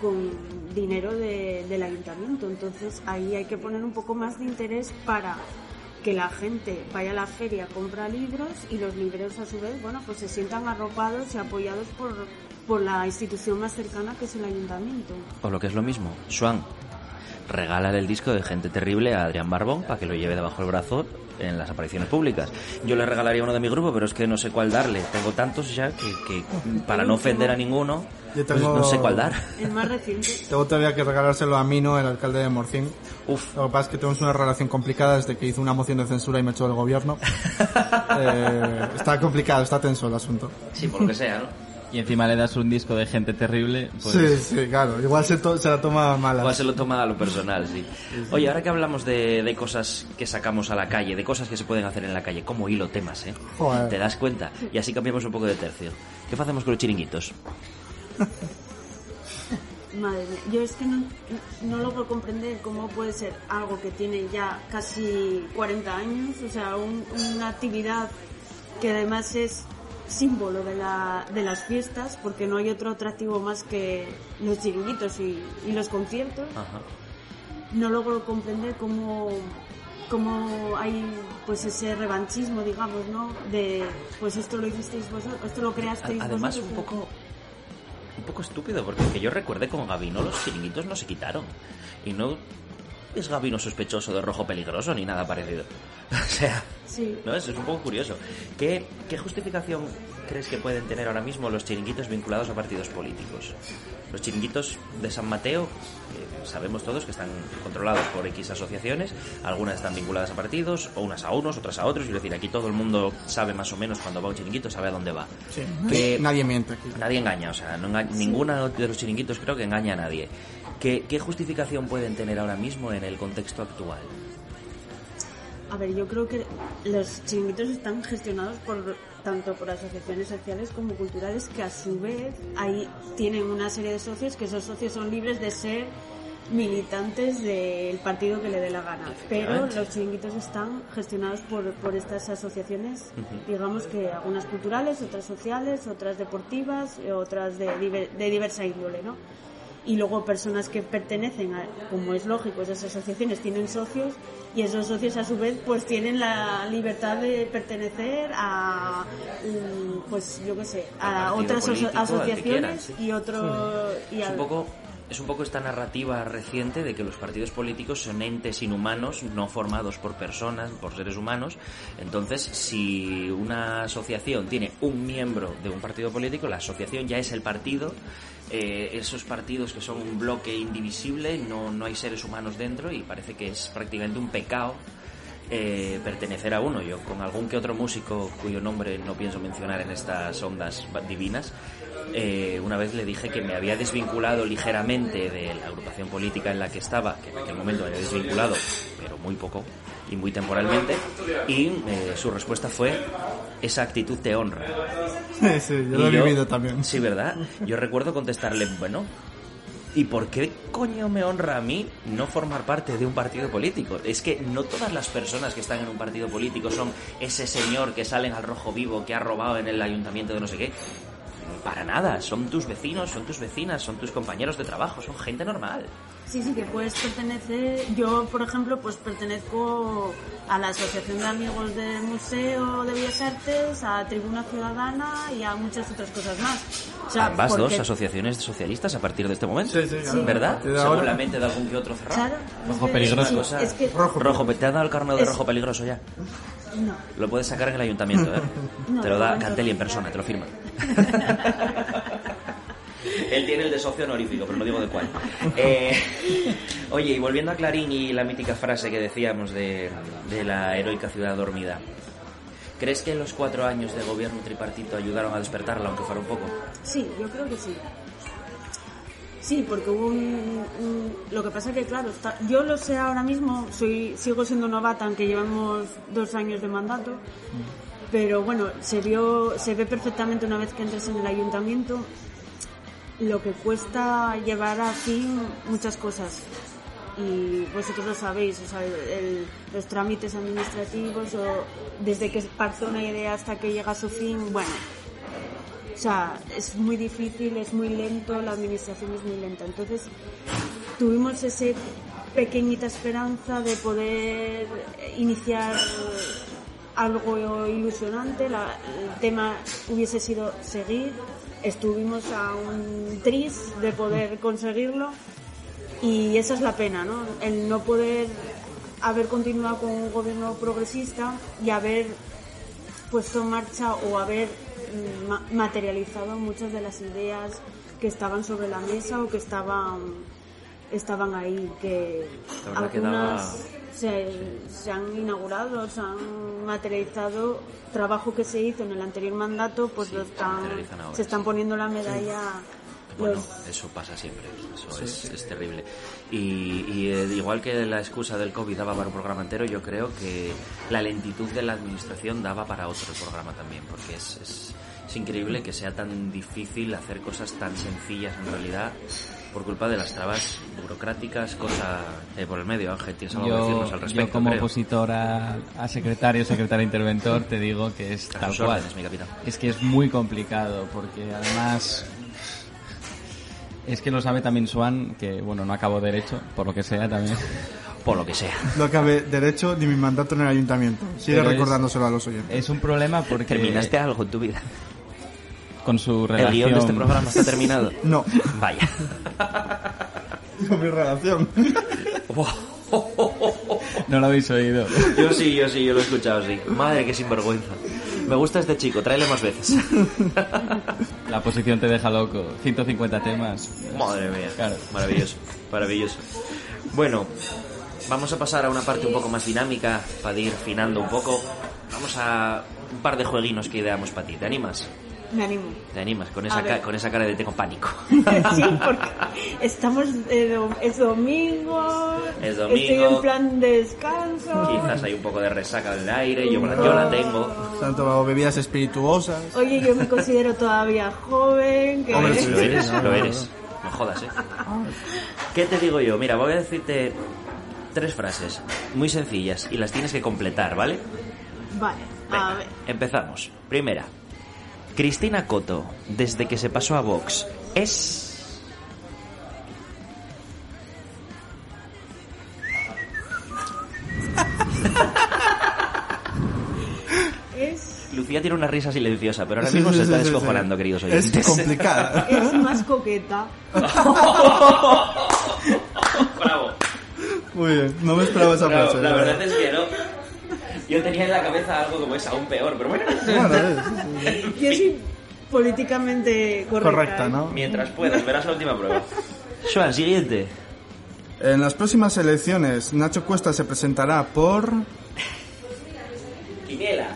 Speaker 4: con dinero de- del ayuntamiento. Entonces ahí hay que poner un poco más de interés para que la gente vaya a la feria, compra libros y los libreros a su vez, bueno, pues se sientan arropados y apoyados por, por la institución más cercana que es el ayuntamiento.
Speaker 2: O lo que es lo mismo, Swan, regálale el disco de Gente Terrible a Adrián Barbón para que lo lleve debajo del brazo en las apariciones públicas. Yo le regalaría uno de mi grupo, pero es que no sé cuál darle. Tengo tantos ya que, que para no ofender a ninguno,
Speaker 5: Yo
Speaker 2: pues
Speaker 5: tengo-
Speaker 2: no sé cuál dar.
Speaker 4: El más reciente.
Speaker 5: Luego todavía que regalárselo a Mino, el alcalde de Morcín.
Speaker 2: Uf,
Speaker 5: Lo que pasa es que tenemos una relación complicada desde que hizo una moción de censura y me echó del gobierno. Eh, está complicado, está tenso el asunto.
Speaker 2: sí, por lo que sea, ¿no?
Speaker 3: Y encima le das un disco de gente terrible, pues
Speaker 5: Sí, sí, claro. Igual se, to- se la toma mala.
Speaker 2: Igual se lo toma a lo personal, sí. Oye, ahora que hablamos de, de cosas que sacamos a la calle, de cosas que se pueden hacer en la calle, como hilo temas, ¿eh?
Speaker 5: Joder.
Speaker 2: ¿Te das cuenta? Y así cambiamos un poco de tercio. ¿Qué hacemos con los chiringuitos?
Speaker 4: Madre mía, yo es que no, no logro comprender cómo puede ser algo que tiene ya casi 40 años, o sea, un- una actividad que además es símbolo de, la, de las fiestas, porque no hay otro atractivo más que los chiringuitos y, y los conciertos.
Speaker 2: Ajá.
Speaker 4: No logro comprender cómo, cómo hay pues ese revanchismo, digamos, ¿no? De, pues esto lo hicisteis vosotros, esto lo creasteis
Speaker 2: Además,
Speaker 4: vosotros.
Speaker 2: un poco, un poco estúpido, porque que yo recuerde con Gabino los chiringuitos no se quitaron. Y no es Gabino sospechoso de rojo peligroso ni nada parecido. O sea,
Speaker 4: Sí.
Speaker 2: ¿no? Eso es un poco curioso. ¿Qué, ¿Qué justificación crees que pueden tener ahora mismo los chiringuitos vinculados a partidos políticos? Los chiringuitos de San Mateo, eh, sabemos todos que están controlados por X asociaciones, algunas están vinculadas a partidos, o unas a unos, otras a otros, es decir, aquí todo el mundo sabe más o menos cuando va a un chiringuito, sabe a dónde va.
Speaker 5: Sí.
Speaker 2: Que-
Speaker 5: Nadie miente aquí.
Speaker 2: Nadie engaña, o sea, no enga- ninguno de los chiringuitos creo que engaña a nadie. ¿Qué, ¿Qué justificación pueden tener ahora mismo en el contexto actual?
Speaker 4: A ver, yo creo que los chiringuitos están gestionados por tanto por asociaciones sociales como culturales que a su vez ahí tienen una serie de socios que esos socios son libres de ser militantes del partido que le dé la gana. Pero los chiringuitos están gestionados por, por estas asociaciones, digamos que algunas culturales, otras sociales, otras deportivas, otras de, de diversa índole, ¿no? Y luego personas que pertenecen a, como es lógico, esas asociaciones tienen socios y esos socios a su vez pues tienen la libertad de pertenecer a mm, pues yo qué sé, a otras
Speaker 2: político,
Speaker 4: asociaciones
Speaker 2: quieran,
Speaker 4: y otro y
Speaker 2: Es
Speaker 4: al-
Speaker 2: un poco es un poco esta narrativa reciente de que los partidos políticos son entes inhumanos, no formados por personas, por seres humanos. Entonces, si una asociación tiene un miembro de un partido político, la asociación ya es el partido. Eh, esos partidos que son un bloque indivisible, no, no hay seres humanos dentro y parece que es prácticamente un pecado eh, pertenecer a uno. Yo con algún que otro músico cuyo nombre no pienso mencionar en estas ondas divinas, eh, una vez le dije que me había desvinculado ligeramente de la agrupación política en la que estaba, que en aquel momento me había desvinculado, pero muy poco y muy temporalmente, y eh, su respuesta fue, esa actitud te honra.
Speaker 5: Sí, sí, yo lo he vivido también.
Speaker 2: Sí, ¿verdad? Yo recuerdo contestarle, bueno, ¿y por qué coño me honra a mí no formar parte de un partido político? Es que no todas las personas que están en un partido político son ese señor que salen al rojo vivo, que ha robado en el ayuntamiento de no sé qué. Para nada. Son tus vecinos, son tus vecinas, son tus compañeros de trabajo, son gente normal.
Speaker 4: Sí, sí, que puedes pertenecer. Yo, por ejemplo, pues pertenezco a la Asociación de Amigos del Museo de Bellas Artes, a Tribuna Ciudadana y a muchas otras cosas más. O sea,
Speaker 2: Ambas
Speaker 4: porque-
Speaker 2: dos asociaciones socialistas a partir de este momento.
Speaker 5: Sí, sí, claro.
Speaker 2: ¿Verdad?
Speaker 5: Sí.
Speaker 2: Seguramente de algún que otro cerrado.
Speaker 4: Claro,
Speaker 3: Rojo
Speaker 4: es que-
Speaker 3: peligroso.
Speaker 4: sí, es que
Speaker 5: Rojo.
Speaker 2: Rojo, ¿te ha dado el carnet de
Speaker 4: Es-
Speaker 2: rojo peligroso ya?
Speaker 4: no.
Speaker 2: Lo puedes sacar en el ayuntamiento, ¿eh?
Speaker 4: No,
Speaker 2: te lo da
Speaker 4: momento
Speaker 2: Cantelli en
Speaker 4: no.
Speaker 2: persona, te lo firma. Él tiene el de socio honorífico, pero no digo de cuál. Eh, oye, y volviendo a Clarín y la mítica frase que decíamos de, de la heroica ciudad dormida. ¿Crees que los cuatro años de gobierno tripartito ayudaron a despertarla, aunque fuera un poco?
Speaker 4: Sí, yo creo que sí. Sí, porque hubo un, un- Lo que pasa que, claro, está- yo lo sé ahora mismo, soy sigo siendo novata, aunque llevamos dos años de mandato, pero bueno, se, vio, se ve perfectamente una vez que entres en el ayuntamiento lo que cuesta llevar a fin muchas cosas. Y vosotros lo sabéis, o sea, el- los trámites administrativos, o desde que parte una idea hasta que llega a su fin, bueno, o sea, es muy difícil, es muy lento, la administración es muy lenta. Entonces, tuvimos esa pequeñita esperanza de poder iniciar algo ilusionante. La- el tema hubiese sido seguir. Estuvimos a un tris de poder conseguirlo. Y esa es la pena, ¿no? El no poder haber continuado con un gobierno progresista y haber puesto en marcha o haber mm, ma- materializado muchas de las ideas que estaban sobre la mesa o que estaban estaban ahí que algunas se, se han inaugurado se han materializado trabajo que se hizo en el anterior mandato pues lo están se están poniendo la medalla
Speaker 2: Bueno, eso pasa siempre, eso es, es terrible. Y, y, eh, igual que la excusa del COVID daba para un programa entero, yo creo que la lentitud de la administración daba para otro programa también, porque es, es, es increíble que sea tan difícil hacer cosas tan sencillas en realidad por culpa de las trabas burocráticas, cosa eh, por el medio. Ángel, tienes algo que
Speaker 3: Yo,
Speaker 2: decirnos al respecto.
Speaker 3: yo como
Speaker 2: creo.
Speaker 3: opositor a, a secretario, secretario interventor, te digo que es
Speaker 2: A
Speaker 3: tal cual.
Speaker 2: órdenes, mi capitán.
Speaker 3: Es que es muy complicado, porque además es que lo sabe también Swan, que bueno, no acabo derecho, por lo que sea también.
Speaker 2: Por lo que sea.
Speaker 5: No acabé derecho ni mi mandato en el ayuntamiento. Sigue
Speaker 3: Pero es-
Speaker 5: recordándoselo a los oyentes.
Speaker 3: Es un problema porque
Speaker 2: ¿Terminaste algo en tu vida?
Speaker 3: Con su
Speaker 2: ¿El
Speaker 3: relación...
Speaker 2: guion de este programa está terminado?
Speaker 5: No,
Speaker 2: Vaya.
Speaker 5: no mi relación.
Speaker 3: No lo habéis oído.
Speaker 2: Yo sí, yo sí, yo lo he escuchado, sí. Madre, qué sinvergüenza. Me gusta este chico, tráele más veces.
Speaker 3: La posición te deja loco. 150 temas.
Speaker 2: Madre mía.
Speaker 3: Claro.
Speaker 2: Maravilloso, maravilloso. Bueno, vamos a pasar a una parte un poco más dinámica para ir finando un poco. Vamos a un par de jueguinos que ideamos para ti. ¿Te animas?
Speaker 4: Me animo
Speaker 2: ¿Te animas? Con esa, ca- con esa cara de tengo pánico.
Speaker 4: sí, porque estamos eh, do- es domingo,
Speaker 2: Es
Speaker 4: estoy
Speaker 2: domingo.
Speaker 4: en plan de descanso.
Speaker 2: Quizás hay un poco de resaca en el aire, yo, yo la tengo.
Speaker 5: Se han tomado bebidas espirituosas.
Speaker 4: Oye, yo me considero todavía joven. Que...
Speaker 5: Hombre, sí,
Speaker 2: Lo eres,
Speaker 5: no,
Speaker 2: lo eres. No jodas, ¿eh? ¿Qué te digo yo? Mira, voy a decirte tres frases muy sencillas y las tienes que completar, ¿vale?
Speaker 4: Vale,
Speaker 2: Venga,
Speaker 4: a ver.
Speaker 2: empezamos. Primera. Cristina Coto, desde que se pasó a Vox, es...
Speaker 4: Es,
Speaker 2: Lucía tiene una risa silenciosa, pero ahora mismo
Speaker 5: sí,
Speaker 2: se
Speaker 5: sí,
Speaker 2: está
Speaker 5: sí, sí.
Speaker 2: descojonando, queridos oyentes.
Speaker 5: Es complicada.
Speaker 4: es más coqueta.
Speaker 2: Bravo.
Speaker 5: Muy bien, no me esperaba esa frase.
Speaker 2: La verdad es que no. Yo tenía en la cabeza algo como es aún peor, pero bueno.
Speaker 4: Yo soy políticamente correcta.
Speaker 5: correcta. ¿no?
Speaker 2: Mientras puedas, verás la última prueba. Joan, siguiente.
Speaker 5: En las próximas elecciones, Nacho Cuesta se presentará por...
Speaker 2: Quiniela.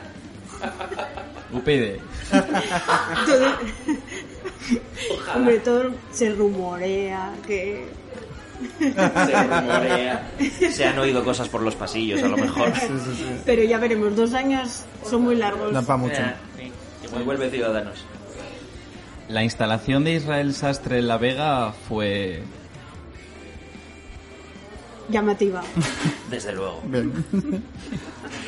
Speaker 3: UPyD.
Speaker 4: Todo- Hombre, todo se rumorea que...
Speaker 2: Se rumorea. Se han oído cosas por los pasillos, a lo mejor.
Speaker 4: Pero ya veremos, dos años son muy largos.
Speaker 5: Da pa' mucho.
Speaker 2: Eh, sí. Igual vuelve Ciudadanos.
Speaker 3: La instalación de Israel Sastre en La Vega fue
Speaker 4: llamativa.
Speaker 2: Desde luego.
Speaker 5: Bien.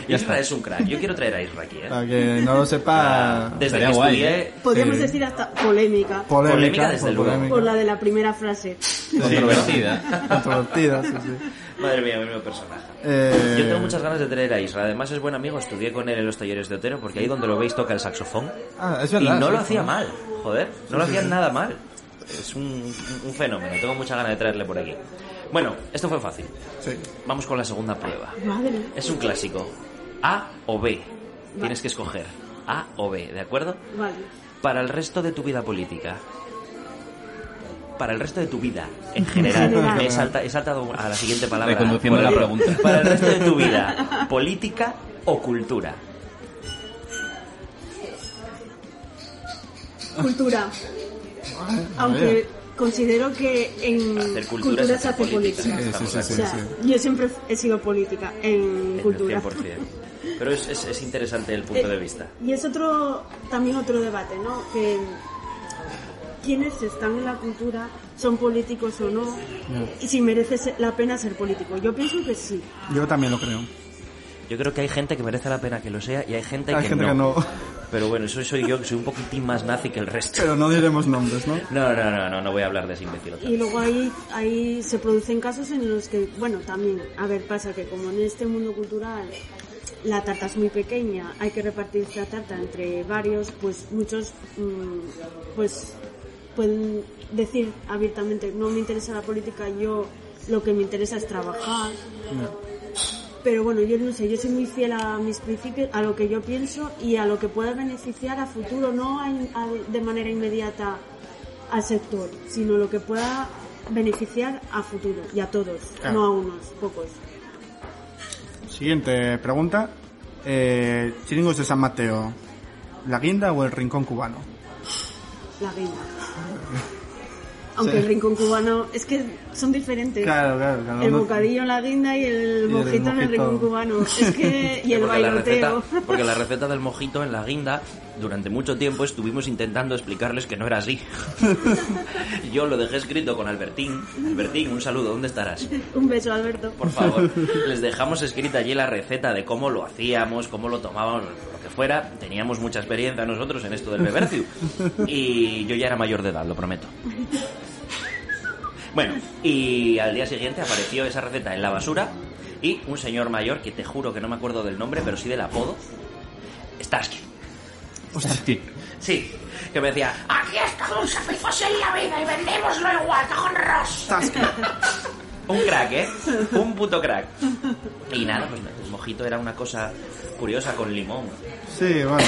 Speaker 2: Isra es un crack. Yo quiero traer a Isra aquí, ¿eh?
Speaker 5: Para que no lo sepa.
Speaker 2: Desde
Speaker 3: Estaría
Speaker 2: que
Speaker 3: guay,
Speaker 2: estudié...
Speaker 4: Podríamos
Speaker 5: Sí.
Speaker 4: decir hasta polémica.
Speaker 5: Polémica,
Speaker 2: Polémica, desde
Speaker 5: por
Speaker 2: luego.
Speaker 5: polémica.
Speaker 4: Por la de la primera frase.
Speaker 3: Controvertida.
Speaker 5: Controvertida, sí, sí.
Speaker 2: Madre mía, mismo personaje.
Speaker 5: Eh,
Speaker 2: Yo tengo muchas ganas de traer a Isra. Además es buen amigo. Estudié con él en los talleres de Otero porque ahí donde lo veis toca el saxofón.
Speaker 5: Ah, es
Speaker 2: Y
Speaker 5: verdad.
Speaker 2: no
Speaker 5: sí,
Speaker 2: lo hacía mal, joder. No lo hacía nada mal. Es un, un fenómeno. Tengo mucha ganas de traerle por aquí. Bueno, esto fue fácil.
Speaker 5: Sí.
Speaker 2: Vamos con la segunda prueba.
Speaker 4: Madre.
Speaker 2: Es un clásico. A o B. Tienes que escoger. A o B, ¿de acuerdo?
Speaker 4: Vale.
Speaker 2: Para el resto de tu vida política. Para el resto de tu vida, en general. he, salta- he saltado a la siguiente palabra.
Speaker 3: Reconduciendo la pregunta.
Speaker 2: Para el resto de tu vida, política o cultura.
Speaker 4: Cultura. Aunque considero que en
Speaker 2: Hacer cultura
Speaker 4: se hace
Speaker 2: política.
Speaker 4: política.
Speaker 5: Sí, sí,
Speaker 2: Estamos
Speaker 5: sí,
Speaker 4: O
Speaker 5: sí,
Speaker 4: sea,
Speaker 5: sí.
Speaker 4: yo siempre he sido política en
Speaker 2: El
Speaker 4: cultura.
Speaker 2: 100%. Pero es, es- es interesante el punto de vista.
Speaker 4: Y es otro, también otro debate, ¿no? Que quienes están en la cultura son políticos o no, y si merece la pena ser político. Yo pienso que sí.
Speaker 5: Yo también lo creo.
Speaker 2: Yo creo que hay gente que merece la pena que lo sea y hay gente,
Speaker 5: Hay
Speaker 2: que,
Speaker 5: gente
Speaker 2: no.
Speaker 5: que no.
Speaker 2: Pero bueno, eso soy yo, que soy un poquitín más nazi que el resto.
Speaker 5: Pero no diremos nombres, ¿no?
Speaker 2: No, no, no, no, no voy a hablar de ese imbécil. otra
Speaker 4: Y luego ahí, ahí se producen casos en los que, bueno, también, a ver, pasa que como en este mundo cultural la tarta es muy pequeña, hay que repartir esta tarta entre varios, pues muchos, mm, pues pueden decir abiertamente, no me interesa la política, yo lo que me interesa es trabajar. Pero bueno, yo no sé, yo soy muy fiel a mis principios, a lo que yo pienso y a lo que pueda beneficiar a futuro, no a- a- de manera inmediata al sector, sino lo que pueda beneficiar a futuro y a todos,
Speaker 5: Claro.
Speaker 4: no a unos pocos.
Speaker 5: Siguiente pregunta. Eh, Chiringos de San Mateo. ¿La guinda o el rincón cubano?
Speaker 4: La guinda. Aunque
Speaker 5: Sí.
Speaker 4: el rincón cubano es que son diferentes.
Speaker 5: Claro, claro, claro.
Speaker 4: El
Speaker 5: no-
Speaker 4: bocadillo en la guinda y el
Speaker 5: el
Speaker 4: mojito en el rincón cubano. Es que, y el
Speaker 2: porque, la
Speaker 4: bailoteo.
Speaker 2: receta, porque la receta del mojito en la guinda, durante mucho tiempo estuvimos intentando explicarles que no era así. Yo lo dejé escrito con Albertín. Albertín, un saludo, ¿dónde estarás?
Speaker 4: Un beso, Alberto.
Speaker 2: Por favor, les dejamos escrita allí la receta de cómo lo hacíamos, cómo lo tomábamos, lo que fuera. Teníamos mucha experiencia nosotros en esto del bebercio. Y yo ya era mayor de edad, lo prometo. Bueno, y al día siguiente apareció esa receta en la basura y un señor mayor, que te juro que no me acuerdo del nombre, pero sí del apodo, Starsky.
Speaker 3: Hostia.
Speaker 2: Sí, que me decía, aquí está un sacrificio en la vida y vendémoslo igual, cojones. Un crack, ¿eh? Un puto crack. Y nada, pues el mojito era una cosa curiosa con limón.
Speaker 5: Sí, bueno.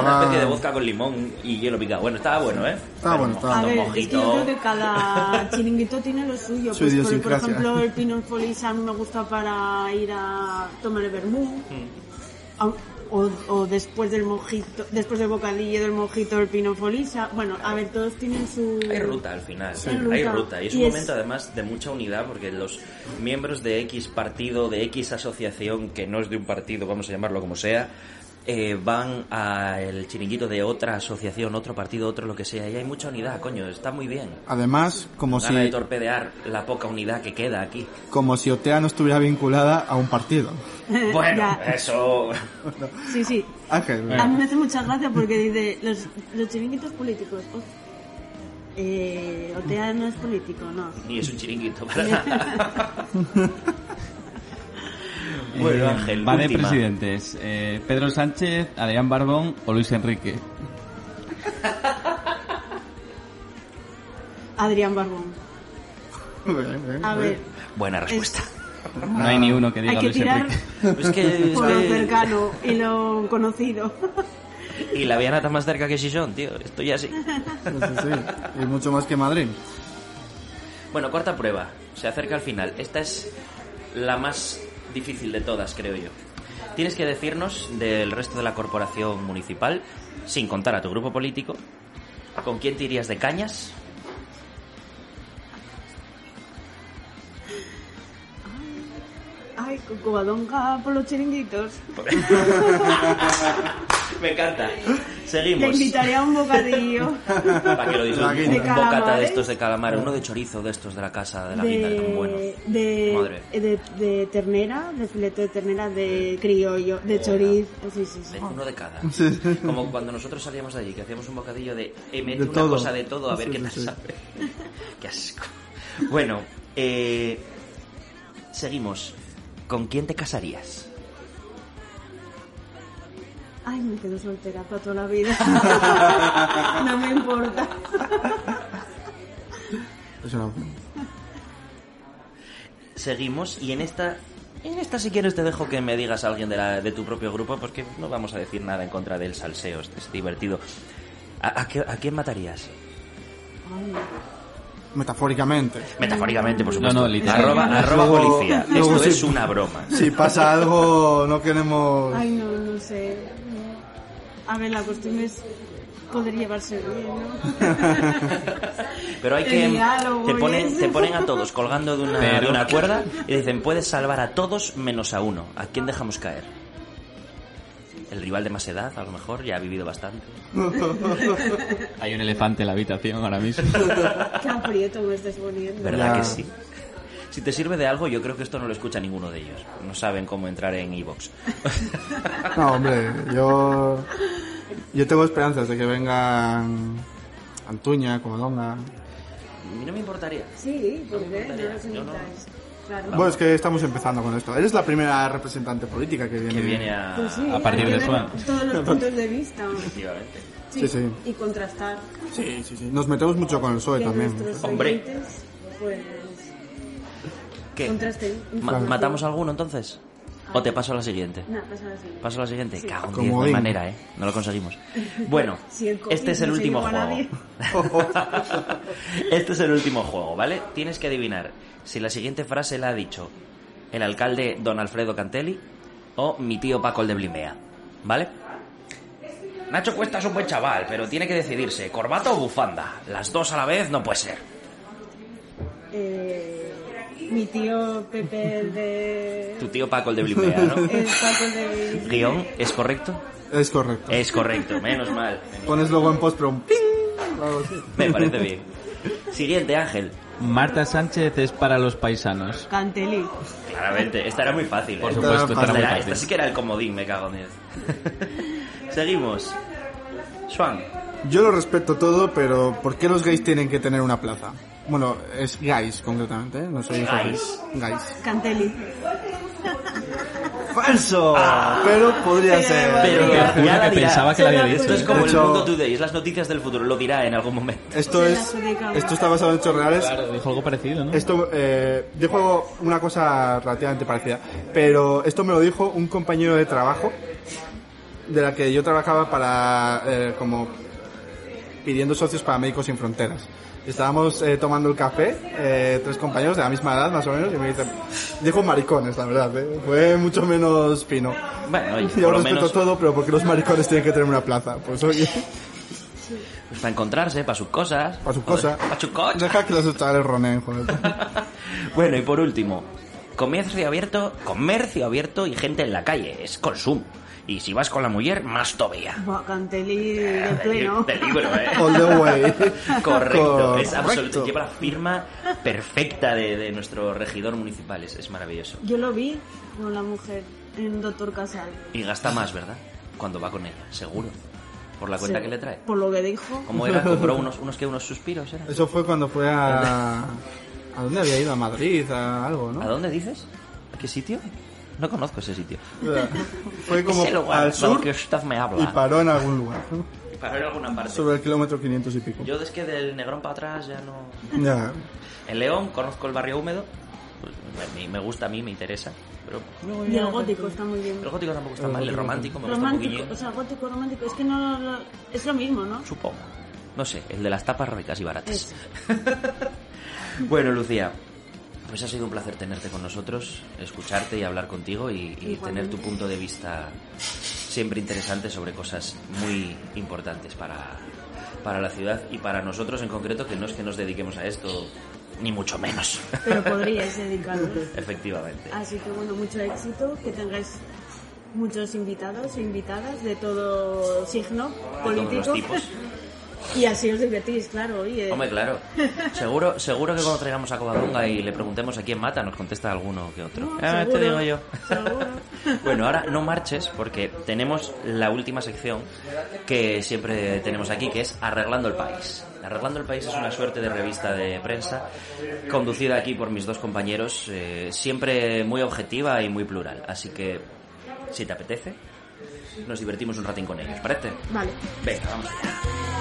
Speaker 2: Una especie de vodka con limón y hielo picado. Bueno, estaba bueno, ¿eh?
Speaker 5: Estaba bueno, estaba
Speaker 4: A
Speaker 2: mojito,
Speaker 4: ver, es que
Speaker 2: mojito.
Speaker 4: yo creo que cada chiringuito tiene lo suyo.
Speaker 5: Su
Speaker 4: Pues, por, por ejemplo, el Pinot a mí me gusta para ir a tomar el vermú.
Speaker 2: Mm.
Speaker 4: O, o después del mojito, después del bocadillo del mojito el Pinot Folisa. Bueno, a ver, todos tienen su...
Speaker 2: Hay ruta al final,
Speaker 4: Hay
Speaker 2: hay
Speaker 4: ruta.
Speaker 2: ruta. Y es
Speaker 4: Y
Speaker 2: un
Speaker 4: es-
Speaker 2: momento además de mucha unidad porque los miembros de X partido, de X asociación, que no es de un partido, vamos a llamarlo como sea, eh, van al chiringuito de otra asociación, otro partido, otro lo que sea. Y hay mucha unidad, coño, está muy bien.
Speaker 5: Además, como si,
Speaker 2: Gana de torpedear la poca unidad que queda aquí.
Speaker 5: como si Otea no estuviera vinculada a un partido.
Speaker 2: Bueno, eso...
Speaker 4: Sí, sí.
Speaker 5: Ángel,
Speaker 4: A mí me hace mucha gracia porque dice, los, los chiringuitos políticos. oh, eh, Otea no es político, no.
Speaker 2: Ni es un chiringuito para nada. Bueno, Ángel,
Speaker 3: Va de
Speaker 2: última.
Speaker 3: presidentes. Eh, Pedro Sánchez, Adrián Barbón o Luis Enrique.
Speaker 4: Adrián Barbón. A ver,
Speaker 2: Buena respuesta.
Speaker 3: No hay ni uno que diga
Speaker 4: hay que
Speaker 3: Luis
Speaker 4: tirar
Speaker 3: Enrique.
Speaker 2: Es que, es
Speaker 4: por lo
Speaker 2: que-
Speaker 4: cercano y lo conocido.
Speaker 2: Y la Viana está más cerca que Sison, tío. Estoy así.
Speaker 5: Sí, sí, sí. Y mucho más que Madrid.
Speaker 2: Bueno, cuarta prueba. Se acerca al final. Esta es la más difícil de todas, creo yo. Tienes que decirnos del resto de la corporación municipal, sin contar a tu grupo político, con quién te irías de cañas.
Speaker 4: Ay, Cocobadonga por los chiringuitos.
Speaker 2: Me encanta. Seguimos.
Speaker 4: invitaré a un bocadillo
Speaker 2: Para que lo disfruten.
Speaker 5: De
Speaker 2: Un bocata de estos de calamar, uno de chorizo de estos de la casa de la guinda, que son buenos.
Speaker 4: de,
Speaker 2: Madre.
Speaker 4: de, de, ternera, de filete de ternera, de criollo, de chorizo. Sí, sí, sí.
Speaker 2: De- uno de cada. Como cuando nosotros salíamos de allí, que hacíamos un bocadillo de eh, mete
Speaker 5: De
Speaker 2: una
Speaker 5: todo.
Speaker 2: cosa de todo a ver
Speaker 5: Sí,
Speaker 2: qué
Speaker 5: sí,
Speaker 2: tal
Speaker 5: sí.
Speaker 2: sabe. qué asco. Bueno, eh, seguimos. ¿Con quién te casarías?
Speaker 4: Ay, me quedo soltera para toda la vida. no me importa.
Speaker 5: Es una-
Speaker 2: Seguimos y en esta... En esta si quieres te dejo que me digas a alguien de, la- de tu propio grupo porque no vamos a decir nada en contra del salseo, este es divertido. ¿A, a qué- a quién matarías?
Speaker 4: Ay,
Speaker 5: Metafóricamente.
Speaker 2: Metafóricamente, por supuesto.
Speaker 3: No, no, literal.
Speaker 2: Arroba, arroba
Speaker 5: Luego-
Speaker 2: policía.
Speaker 5: luego
Speaker 2: Esto es una broma.
Speaker 5: Si pasa algo, no queremos.
Speaker 4: ay, no, no sé. A ver, la cuestión es poder llevarse bien, ¿no?
Speaker 2: Pero hay que...
Speaker 4: Diálogo
Speaker 2: Te ponen, te ponen a todos colgando de una,
Speaker 3: Pero-
Speaker 2: de una cuerda y dicen, puedes salvar a todos menos a uno. ¿A quién dejamos caer? El rival de más edad, a lo mejor, ya ha vivido bastante.
Speaker 3: Hay un elefante en la habitación ahora mismo.
Speaker 4: Qué aprieto me estás poniendo.
Speaker 2: ¿Verdad
Speaker 5: Ya.
Speaker 2: que sí? Si te sirve de algo, yo creo que esto no lo escucha ninguno de ellos. No saben cómo entrar en Evox.
Speaker 5: No, hombre, yo. Yo tengo esperanzas de que vengan. Antuña, Comodonga.
Speaker 2: A mí no me importaría.
Speaker 4: Sí, ¿por qué? No los
Speaker 2: no.
Speaker 4: Claro.
Speaker 5: Bueno, es que estamos empezando con esto. Eres la primera representante política que viene.
Speaker 2: Que viene a...
Speaker 4: Pues sí,
Speaker 3: a partir de
Speaker 4: ver Todos los puntos de vista.
Speaker 2: Efectivamente.
Speaker 4: Sí,
Speaker 5: Sí, sí.
Speaker 4: Y contrastar.
Speaker 5: Sí, sí, sí. Nos metemos mucho con el PSOE
Speaker 4: que
Speaker 5: también.
Speaker 2: Hombre.
Speaker 4: oyentes, pues,
Speaker 2: ¿Qué? Ma- ¿Matamos alguno entonces? ¿O te paso a la siguiente?
Speaker 4: No, pasa así.
Speaker 2: ¿Paso a la siguiente?
Speaker 4: Sí.
Speaker 2: Cago en
Speaker 5: Odín.
Speaker 2: manera, ¿eh? No lo conseguimos. Bueno,
Speaker 4: Si
Speaker 2: este es el último
Speaker 4: a
Speaker 2: juego. este es el último juego, ¿vale? Tienes que adivinar si la siguiente frase la ha dicho el alcalde don Alfredo Cantelli o mi tío Paco el de Blimea, ¿vale? Nacho Cuesta es un buen chaval, pero tiene que decidirse, corbata o bufanda. Las dos a la vez no puede ser.
Speaker 4: Eh, mi tío Pepe el de...
Speaker 2: Tu tío Paco el de Blimea, ¿no?
Speaker 4: El Paco de...
Speaker 2: Guión, ¿es correcto?
Speaker 5: Es correcto.
Speaker 2: Es correcto, menos mal.
Speaker 5: Pones luego en post, pero un ping.
Speaker 2: Me parece bien. Siguiente, Ángel.
Speaker 3: Marta Sánchez es para los paisanos.
Speaker 4: Canteli.
Speaker 2: Claramente, esta era muy fácil.
Speaker 3: Por
Speaker 2: ¿eh?
Speaker 3: supuesto,
Speaker 5: Esta
Speaker 3: esta era muy
Speaker 2: Esta, era-
Speaker 3: fácil.
Speaker 2: esta sí que era el comodín, me cago en diez. Seguimos. Swan.
Speaker 5: Yo lo respeto todo, pero ¿por qué los gays tienen que tener una plaza? Bueno, es gays concretamente, ¿eh? No soy
Speaker 2: Gays.
Speaker 5: Gays.
Speaker 4: Canteli.
Speaker 5: ¡Falso! Pero podría
Speaker 4: Pero-
Speaker 5: ser.
Speaker 2: Pero ya
Speaker 3: que
Speaker 2: dirá.
Speaker 3: pensaba que la había dicho.
Speaker 2: Esto es
Speaker 3: ¿eh?
Speaker 2: como el mundo today, es las noticias del futuro, lo dirá en algún momento.
Speaker 5: Esto es. Esto está basado en hechos reales.
Speaker 3: Claro, dijo algo parecido, ¿no?
Speaker 5: Esto, eh, dijo una cosa relativamente parecida, pero esto me lo dijo un compañero de trabajo de la que yo trabajaba para, eh, como pidiendo socios para Médicos Sin Fronteras. Estábamos eh, tomando el café, eh, tres compañeros de la misma edad más o menos, y me dicen, dijo maricones, la verdad, eh, fue mucho menos fino.
Speaker 2: Bueno, oye,
Speaker 5: Yo respeto
Speaker 2: menos
Speaker 5: todo, pero ¿por qué los maricones tienen que tener una plaza? Pues oye,
Speaker 2: pues, para encontrarse, para sus cosas.
Speaker 5: para sus cosas.
Speaker 2: Para sus cosas.
Speaker 5: Deja que los chavales ronen, joder.
Speaker 2: Bueno, y por último, comercio abierto, comercio abierto y gente en la calle, es consumo. Y si vas con la mujer, más todavía.
Speaker 4: Buah, Canteli de pleno.
Speaker 2: Del libro, ¿eh?
Speaker 5: All the way.
Speaker 2: Correcto, es absoluto. Lleva la firma perfecta de, de nuestro regidor municipal, es, es maravilloso.
Speaker 4: Yo lo vi con la mujer en Doctor Casal.
Speaker 2: Y gasta más, ¿verdad? Cuando va con ella, seguro. Por la cuenta
Speaker 4: Sí,
Speaker 2: que le trae.
Speaker 4: Por lo que dijo.
Speaker 2: ¿Cómo era? ¿Compró unos, unos, que unos suspiros? ¿era?
Speaker 5: Eso fue cuando fue a... ¿A dónde había ido? A Madrid, a algo, ¿no?
Speaker 2: ¿A dónde dices? ¿A qué sitio? No conozco ese sitio.
Speaker 5: Fue como
Speaker 2: Ese lugar
Speaker 5: al sur
Speaker 2: que usted me
Speaker 5: y
Speaker 2: habla.
Speaker 5: paró en algún lugar. ¿no?
Speaker 2: Para en alguna parte.
Speaker 5: Sobre el kilómetro 500 y pico.
Speaker 2: Yo es que del Negrón para atrás ya no...
Speaker 5: Ya.
Speaker 2: En León conozco el barrio húmedo. Pues me, me gusta a mí, me interesa. Pero
Speaker 4: Y el gótico está muy bien.
Speaker 2: el gótico tampoco está mal. El romántico me gusta un
Speaker 4: Romántico,
Speaker 2: poquillo.
Speaker 4: o sea, gótico, romántico. Es que no. lo- es lo mismo, ¿no?
Speaker 2: Supongo. No sé, el de las tapas ricas y baratas. Bueno, Lucía, pues ha sido un placer tenerte con nosotros, escucharte y hablar contigo y, tener tu punto de vista siempre interesante sobre cosas muy importantes para, para la ciudad y para nosotros en concreto, que no es que nos dediquemos a esto, ni mucho menos.
Speaker 4: Pero podríais dedicaros.
Speaker 2: Efectivamente.
Speaker 4: Así que bueno, mucho éxito. Que tengáis muchos invitados e invitadas de todo signo
Speaker 2: todos
Speaker 4: político.
Speaker 2: los tipos.
Speaker 4: y así os divertís, claro. Oye,
Speaker 2: Hombre, claro. Seguro, seguro que cuando traigamos a Covadonga y le preguntemos a quién mata, nos contesta alguno que otro.
Speaker 4: No,
Speaker 2: Ah, te
Speaker 4: seguro,
Speaker 2: digo yo.
Speaker 4: seguro.
Speaker 2: bueno, ahora no marches porque tenemos la última sección que siempre tenemos aquí, que es Arreglando el País. Arreglando el País es una suerte de revista de prensa conducida aquí por mis dos compañeros, eh, siempre muy objetiva y muy plural. Así que, si te apetece, nos divertimos un ratín con ellos, ¿parece?
Speaker 4: Vale.
Speaker 2: Venga, vamos allá.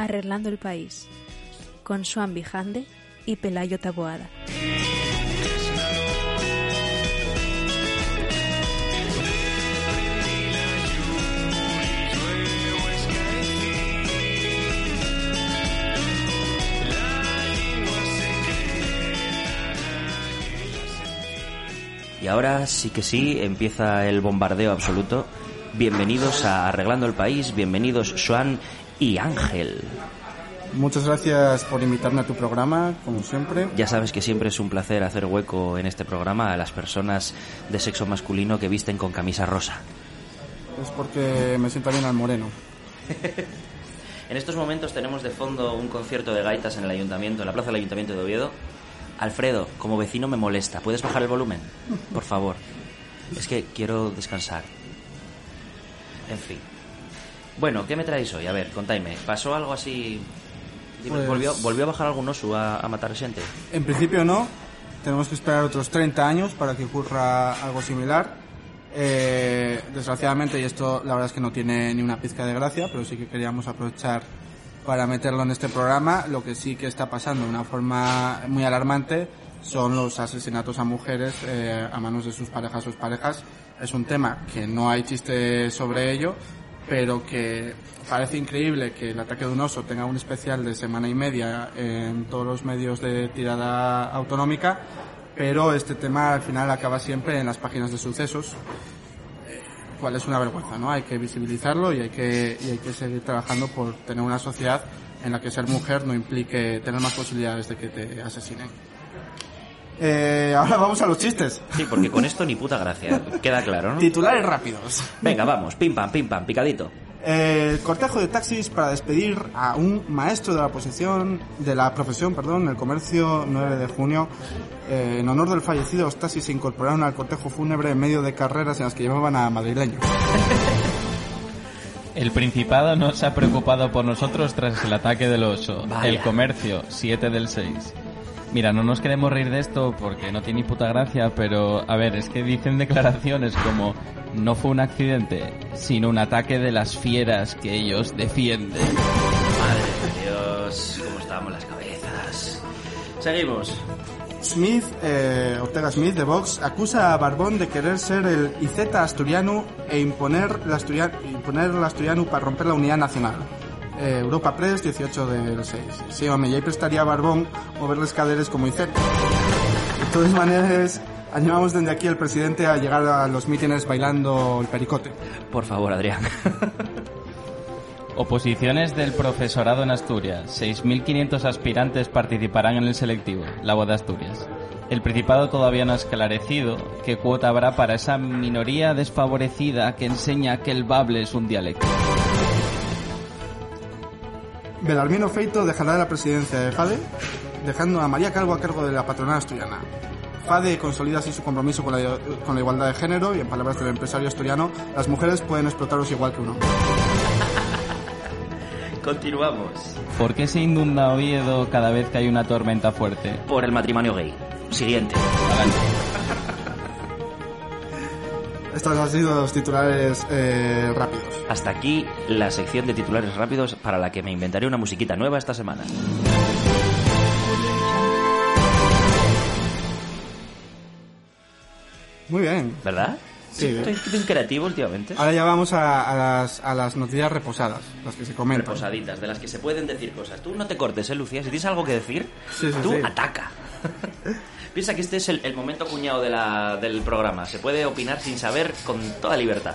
Speaker 6: Arreglando el país, con Swan Bijande y Pelayo Taboada.
Speaker 2: Ahora sí que sí, empieza el bombardeo absoluto. Bienvenidos a Arreglando el País, bienvenidos Joan y Ángel.
Speaker 5: Muchas gracias por invitarme a tu programa, como siempre.
Speaker 2: Ya sabes que siempre es un placer hacer hueco en este programa a las personas de sexo masculino que visten con camisa rosa.
Speaker 5: Es porque me siento bien al moreno.
Speaker 2: En estos momentos tenemos de fondo un concierto de gaitas en el ayuntamiento, en la plaza del ayuntamiento de Oviedo. Alfredo, como vecino me molesta. ¿Puedes bajar el volumen? Por favor. Es que quiero descansar. En fin. Bueno, ¿qué me traéis hoy? A ver, contadme. ¿Pasó algo así? Dime,
Speaker 5: Pues-
Speaker 2: ¿volvió, ¿Volvió a bajar algún oso a, a matar gente?
Speaker 5: En principio no, tenemos que esperar otros 30 años para que ocurra algo similar. Eh, desgraciadamente, y esto la verdad es que no tiene ni una pizca de gracia, pero sí que queríamos aprovechar para meterlo en este programa. Lo que sí que está pasando de una forma muy alarmante son los asesinatos a mujeres eh, a manos de sus parejas o parejas. Es un tema que no hay chiste sobre ello, pero que parece increíble que el ataque de un oso tenga un especial de semana y media en todos los medios de tirada autonómica, pero este tema al final acaba siempre en las páginas de sucesos, cual es una vergüenza, ¿no? Hay que visibilizarlo y hay que, y hay que seguir trabajando por tener una sociedad en la que ser mujer no implique tener más posibilidades de que te asesinen. Eh, ahora vamos a los chistes.
Speaker 2: Sí, porque con esto ni puta gracia. Queda claro, ¿no?
Speaker 5: Titulares rápidos.
Speaker 2: Venga, vamos. Pim pam, pim pam, picadito.
Speaker 5: Eh, cortejo de taxis para despedir a un maestro de la posición de la profesión, perdón, el comercio 9 de junio. Eh, en honor del fallecido, los taxis se incorporaron al cortejo fúnebre en medio de carreras en las que llevaban a madrileños.
Speaker 3: El Principado no se ha preocupado por nosotros tras el ataque del oso.
Speaker 2: Vaya.
Speaker 3: El comercio, 7 del 6. Mira, no nos queremos reír de esto porque no tiene ni puta gracia, pero a ver, es que dicen declaraciones como no fue un accidente, sino un ataque de las fieras que ellos defienden.
Speaker 2: Madre de Dios, cómo estábamos las cabezas. Seguimos.
Speaker 5: Smith, eh, Ortega Smith de Vox, acusa a Barbón de querer ser el IZ asturiano e imponer la, asturia- imponer la asturiano para romper la unidad nacional. Eh, Europa Press, 18 del 6. Sí, hombre, ya prestaría a Barbón moverles caderes como IZ. De todas maneras, animamos desde aquí al presidente a llegar a los mítines bailando el pericote.
Speaker 2: Por favor, Adrián.
Speaker 3: Oposiciones del profesorado en Asturias. 6.500 aspirantes participarán en el selectivo, la boda de Asturias. El Principado todavía no ha esclarecido qué cuota habrá para esa minoría desfavorecida que enseña que el bable es un dialecto.
Speaker 5: Belarmino Feito dejará la presidencia de FADE, dejando a María Calvo a cargo de la patronal asturiana. FADE consolida así su compromiso con la, con la igualdad de género y, en palabras del empresario asturiano, las mujeres pueden explotaros igual que un hombre.
Speaker 2: Continuamos.
Speaker 3: ¿Por qué se inunda Oviedo cada vez que hay una tormenta fuerte?
Speaker 2: Por el matrimonio gay. Siguiente.
Speaker 3: Adelante.
Speaker 5: Estos han sido los titulares eh, rápidos.
Speaker 2: Hasta aquí la sección de titulares rápidos para la que me inventaré una musiquita nueva esta semana.
Speaker 5: Muy bien.
Speaker 2: ¿Verdad?
Speaker 5: Sí.
Speaker 2: Estoy, estoy creativo últimamente.
Speaker 5: Ahora ya vamos a, a las, a las noticias reposadas, las que se comentan.
Speaker 2: Reposaditas, de las que se pueden decir cosas. Tú no te cortes, ¿eh, Lucía? Si tienes algo que decir,
Speaker 5: Sí, sí,
Speaker 2: tú
Speaker 5: sí.
Speaker 2: ataca. Piensa que este es el, el momento cuñado de la- del programa. Se puede opinar sin saber con toda libertad.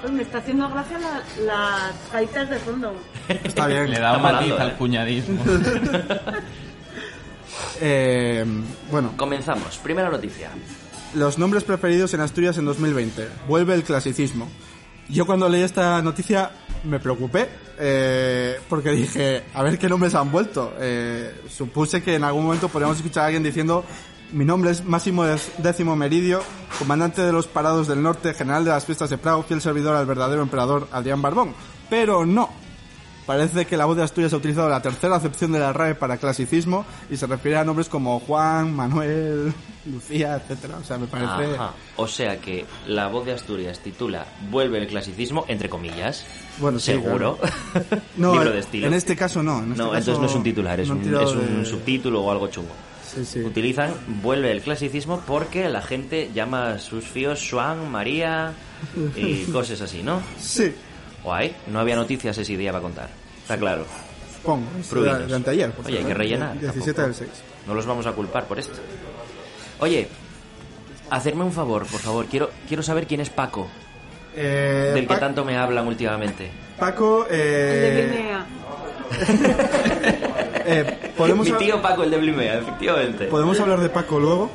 Speaker 4: Pues me está haciendo gracia la- las gaitas de fondo.
Speaker 5: Está bien.
Speaker 3: Le da un matiz al
Speaker 2: ¿eh?
Speaker 3: cuñadismo.
Speaker 5: Eh, bueno,
Speaker 2: Comenzamos. Primera noticia.
Speaker 5: los nombres preferidos en Asturias en 2020. Vuelve el clasicismo. Yo cuando leí esta noticia me preocupé eh, porque dije, a ver qué nombres han vuelto. Eh, supuse que en algún momento podríamos escuchar a alguien diciendo, mi nombre es Máximo Décimo Meridio, comandante de los parados del norte, general de las fiestas de Prado, fiel servidor al verdadero emperador Adrián Barbón. Pero no. Parece que la voz de Asturias ha utilizado la tercera acepción de la RAE para clasicismo y se refiere a nombres como Juan, Manuel, Lucía, etcétera. O sea, me parece...
Speaker 2: Ajá. O sea que la voz de Asturias titula Vuelve el clasicismo, entre comillas.
Speaker 5: Bueno, sí,
Speaker 2: Seguro.
Speaker 5: No,
Speaker 2: Libro de estilo.
Speaker 5: en este caso no. en este
Speaker 2: no,
Speaker 5: caso
Speaker 2: entonces no es un titular, es
Speaker 5: no
Speaker 2: un,
Speaker 5: tirado
Speaker 2: es un
Speaker 5: de-
Speaker 2: subtítulo o algo chungo.
Speaker 5: Sí, sí.
Speaker 2: Utilizan Vuelve el clasicismo porque la gente llama a sus fíos Juan, María y cosas así, ¿no?
Speaker 5: Sí,
Speaker 2: Guay, no había noticias ese día para contar. Está claro.
Speaker 5: pongo. Es
Speaker 2: Prudinos.
Speaker 5: de, de anteayer. por
Speaker 2: Oye, hay que rellenar.
Speaker 5: 17
Speaker 2: tampoco.
Speaker 5: del 6.
Speaker 2: No los vamos a culpar por esto. Oye, hacerme un favor, por favor. Quiero, quiero saber quién es Paco,
Speaker 5: Eh,
Speaker 2: del que
Speaker 5: Pa-
Speaker 2: tanto me hablan últimamente.
Speaker 5: Paco,
Speaker 4: El de
Speaker 5: eh, ¿podemos,
Speaker 2: Mi tío Paco, el de Blimea, efectivamente.
Speaker 5: ¿podemos hablar de Paco luego?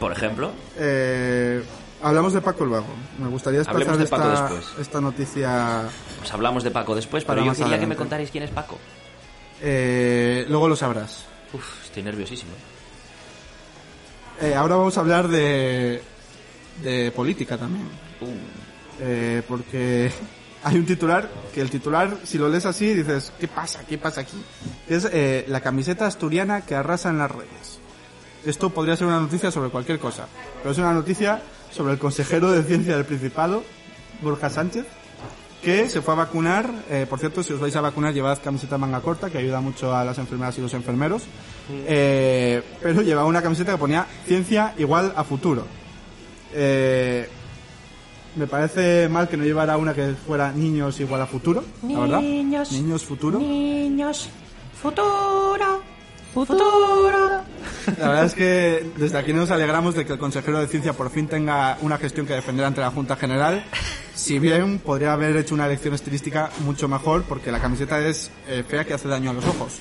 Speaker 2: Por ejemplo,
Speaker 5: Eh, hablamos de Paco luego. Me gustaría desplazar
Speaker 2: de Paco
Speaker 5: esta,
Speaker 2: después.
Speaker 5: esta noticia.
Speaker 2: pues hablamos de Paco después, pero yo quería que me contarais quién es Paco.
Speaker 5: Eh, luego lo sabrás.
Speaker 2: Uf, estoy nerviosísimo.
Speaker 5: Eh, ahora vamos a hablar de, de política también.
Speaker 2: Uh,
Speaker 5: Eh, porque hay un titular que el titular, si lo lees así, dices, ¿qué pasa? ¿Qué pasa aquí? Es eh, la camiseta asturiana que arrasa en las redes. Esto podría ser una noticia sobre cualquier cosa, pero es una noticia sobre el consejero de ciencia del Principado, Borja Sánchez, que se fue a vacunar. eh, por cierto, si os vais a vacunar, llevad camiseta manga corta, que ayuda mucho a las enfermeras y los enfermeros. Eh, pero llevaba una camiseta que ponía ciencia igual a futuro. Me parece mal que no llevara una que fuera niños igual a futuro, la verdad.
Speaker 7: Niños.
Speaker 5: Niños futuro.
Speaker 7: Niños. Futuro. Futuro.
Speaker 5: La verdad es que desde aquí nos alegramos de que el consejero de ciencia por fin tenga una gestión que defender ante la Junta General. Si bien podría haber hecho una elección estilística mucho mejor, porque la camiseta es eh, fea que hace daño a los ojos.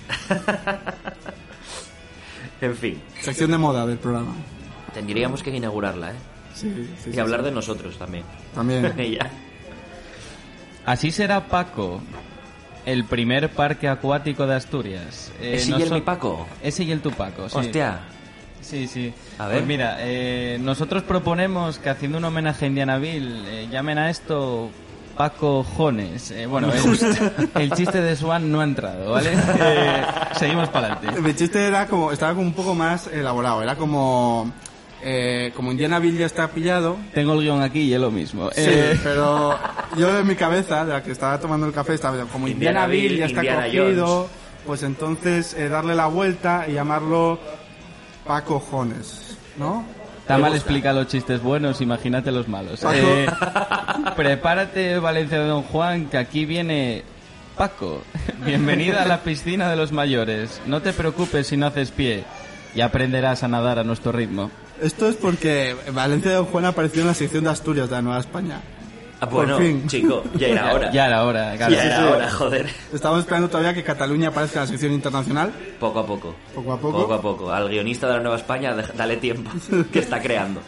Speaker 2: en fin,
Speaker 5: Sección de moda del programa.
Speaker 2: tendríamos que inaugurarla, ¿eh?
Speaker 5: Sí, sí,
Speaker 2: Y
Speaker 5: sí,
Speaker 2: hablar
Speaker 5: sí.
Speaker 2: de nosotros también.
Speaker 5: También.
Speaker 2: ya.
Speaker 3: Así será Paco, el primer parque acuático de Asturias. Eh,
Speaker 2: ¿Ese y el mi Paco?
Speaker 3: Ese y el tu Paco, sí.
Speaker 2: Hostia.
Speaker 3: Sí, sí.
Speaker 2: A ver.
Speaker 3: Pues mira, eh, nosotros proponemos que haciendo un homenaje a Indianaville eh, llamen a esto Paco Jones. Eh, bueno, el, el chiste de Swan no ha entrado, ¿vale? Eh, seguimos para adelante.
Speaker 5: Mi chiste era como, estaba como un poco más elaborado. Era como, eh, como Indiana Bill ya está pillado.
Speaker 3: Tengo el guion aquí y es lo mismo.
Speaker 5: Sí,
Speaker 3: Eh,
Speaker 5: pero yo en mi cabeza, de la que estaba tomando el café, estaba como Indiana,
Speaker 2: Indiana
Speaker 5: Bill
Speaker 2: Bill,
Speaker 5: ya está
Speaker 2: Indiana
Speaker 5: cogido,
Speaker 2: Jones.
Speaker 5: pues entonces eh, darle la vuelta y llamarlo Paco Jones, ¿no?
Speaker 3: Está mal explica los chistes buenos, imagínate los malos. Eh, prepárate, Valencia de Don Juan, que aquí viene Paco. Bienvenida a la piscina de los mayores. No te preocupes si no haces pie. Y aprenderás a nadar a nuestro ritmo.
Speaker 5: Esto es porque Valencia de Don Juan apareció en la sección de Asturias de la Nueva España.
Speaker 2: Ah,
Speaker 5: Por
Speaker 2: bueno,
Speaker 5: fin.
Speaker 2: chico, ya era hora.
Speaker 3: Ya era hora, claro.
Speaker 2: Ya era hora, joder.
Speaker 5: Estamos esperando todavía que Cataluña aparezca en la sección internacional.
Speaker 2: Poco a poco.
Speaker 5: Poco a poco.
Speaker 2: Poco a poco. Al guionista de la Nueva España, dale tiempo. que está creando.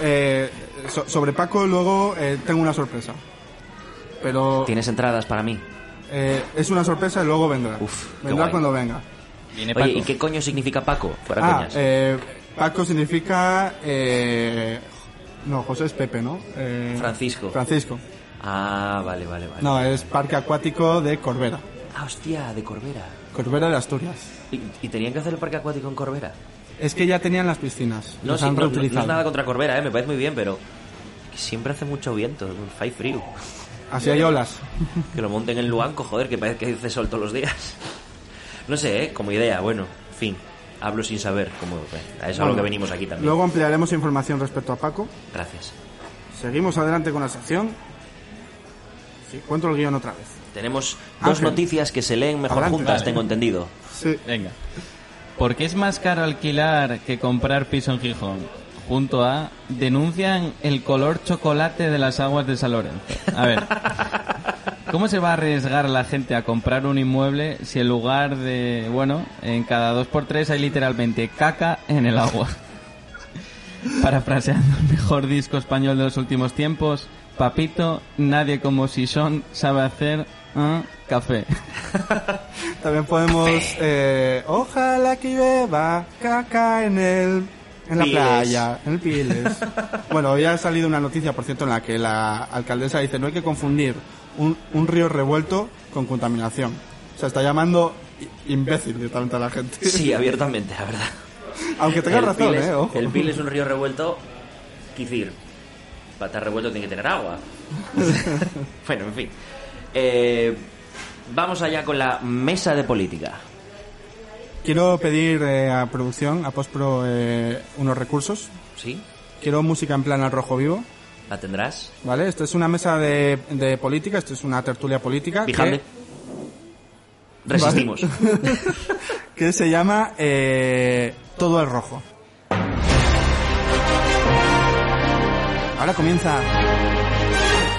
Speaker 5: Eh, so- sobre Paco luego eh, tengo una sorpresa. Pero
Speaker 2: ¿Tienes entradas para mí?
Speaker 5: eh, es una sorpresa y luego vendrá.
Speaker 2: Uf,
Speaker 5: vendrá cuando venga.
Speaker 3: Viene Paco.
Speaker 2: Oye, ¿y qué coño significa Paco? Fuera
Speaker 5: Ah,
Speaker 2: coñas.
Speaker 5: eh, Paco significa... Eh, no, José es Pepe, ¿no? Eh,
Speaker 2: Francisco.
Speaker 5: Francisco.
Speaker 2: Ah, vale, vale, vale.
Speaker 5: No, es Parque Acuático de Corbera.
Speaker 2: Ah, hostia, de Corbera.
Speaker 5: Corbera de Asturias.
Speaker 2: ¿Y, y tenían que hacer el parque acuático en Corbera?
Speaker 5: Es que ya tenían las piscinas.
Speaker 2: No, sí,
Speaker 5: han
Speaker 2: no, no- es nada contra Corbera, ¿eh? me parece muy bien, pero siempre hace mucho viento, fai frío.
Speaker 5: Así hay olas.
Speaker 2: Que lo monten en Luanco, joder, que parece que dice sol todos los días. No sé, ¿eh? como idea, bueno, en fin, hablo sin saber, como a eso es a lo
Speaker 5: Bueno,
Speaker 2: que venimos aquí también.
Speaker 5: Luego ampliaremos información respecto a Paco.
Speaker 2: Gracias.
Speaker 5: Seguimos adelante con la sección. Sí, cuento el guion otra vez.
Speaker 2: Tenemos dos
Speaker 5: Ángel.
Speaker 2: noticias que se leen mejor
Speaker 5: Adelante,
Speaker 2: juntas,
Speaker 3: dale.
Speaker 2: tengo entendido.
Speaker 5: Sí.
Speaker 3: Venga. ¿Por qué es más caro alquilar que comprar piso en Gijón? Punto A. Denuncian el color chocolate de las aguas de San Lorenzo. A ver. ¿Cómo se va a arriesgar la gente a comprar un inmueble si en lugar de, bueno, en cada dos por tres hay literalmente caca en el agua? Parafraseando el mejor disco español de los últimos tiempos, Papito, nadie como Sison sabe hacer ah, café.
Speaker 5: También podemos... eh, ojalá que llueva caca en el... En la
Speaker 2: Piles.
Speaker 5: playa, en el Piles. bueno, hoy ha salido una noticia, por cierto, en la que la alcaldesa dice no hay que confundir un, un río revuelto con contaminación. O sea, está llamando imbécil directamente a la gente.
Speaker 2: Sí, abiertamente, la verdad.
Speaker 5: Aunque tenga
Speaker 2: El
Speaker 5: razón,
Speaker 2: es-
Speaker 5: eh, ojo.
Speaker 2: El Pil es un río revuelto, quicir. Para estar revuelto tiene que tener agua. bueno, en fin. Eh, vamos allá con la mesa de política.
Speaker 5: Quiero pedir eh, a producción, a Postpro, eh, unos recursos.
Speaker 2: ¿Sí?
Speaker 5: Quiero música en plan al rojo vivo.
Speaker 2: ¿La tendrás?
Speaker 5: ¿Vale? Esto es una mesa de, de política, esto es una tertulia política. que-
Speaker 2: Fíjame. Resistimos.
Speaker 5: que se llama eh, Todo el Rojo. Ahora comienza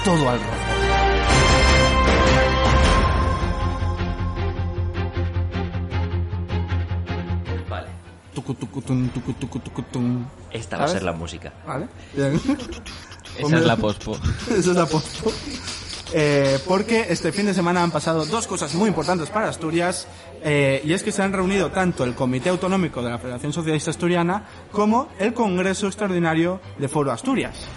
Speaker 5: Todo al Rojo.
Speaker 2: Vale. Esta va a ser la música.
Speaker 5: ¿Vale? Bien.
Speaker 3: Esa es la pospo.
Speaker 5: Eso es la pospo. Eh, porque este fin de semana han pasado dos cosas muy importantes para Asturias eh, y es que se han reunido tanto el Comité Autonómico de la Federación Socialista Asturiana como el Congreso Extraordinario de Foro Asturias.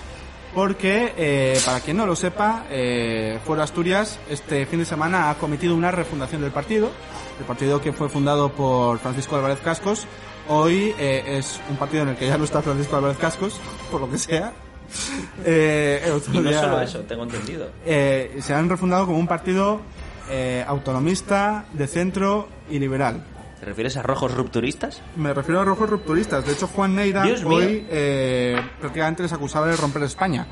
Speaker 5: Porque, eh, para quien no lo sepa, eh, Foro Asturias este fin de semana ha cometido una refundación del partido, el partido que fue fundado por Francisco Álvarez Cascos. Hoy eh, es un partido en el que ya no está Francisco Álvarez Cascos, por lo que sea. Eh,
Speaker 2: Y no
Speaker 5: día-
Speaker 2: solo eso, tengo entendido.
Speaker 5: eh, se han refundado como un partido eh, autonomista, de centro y liberal.
Speaker 2: ¿Te refieres a rojos rupturistas?
Speaker 5: Me refiero a rojos rupturistas. De hecho, Juan Neira
Speaker 2: Dios
Speaker 5: hoy prácticamente les acusaba de romper España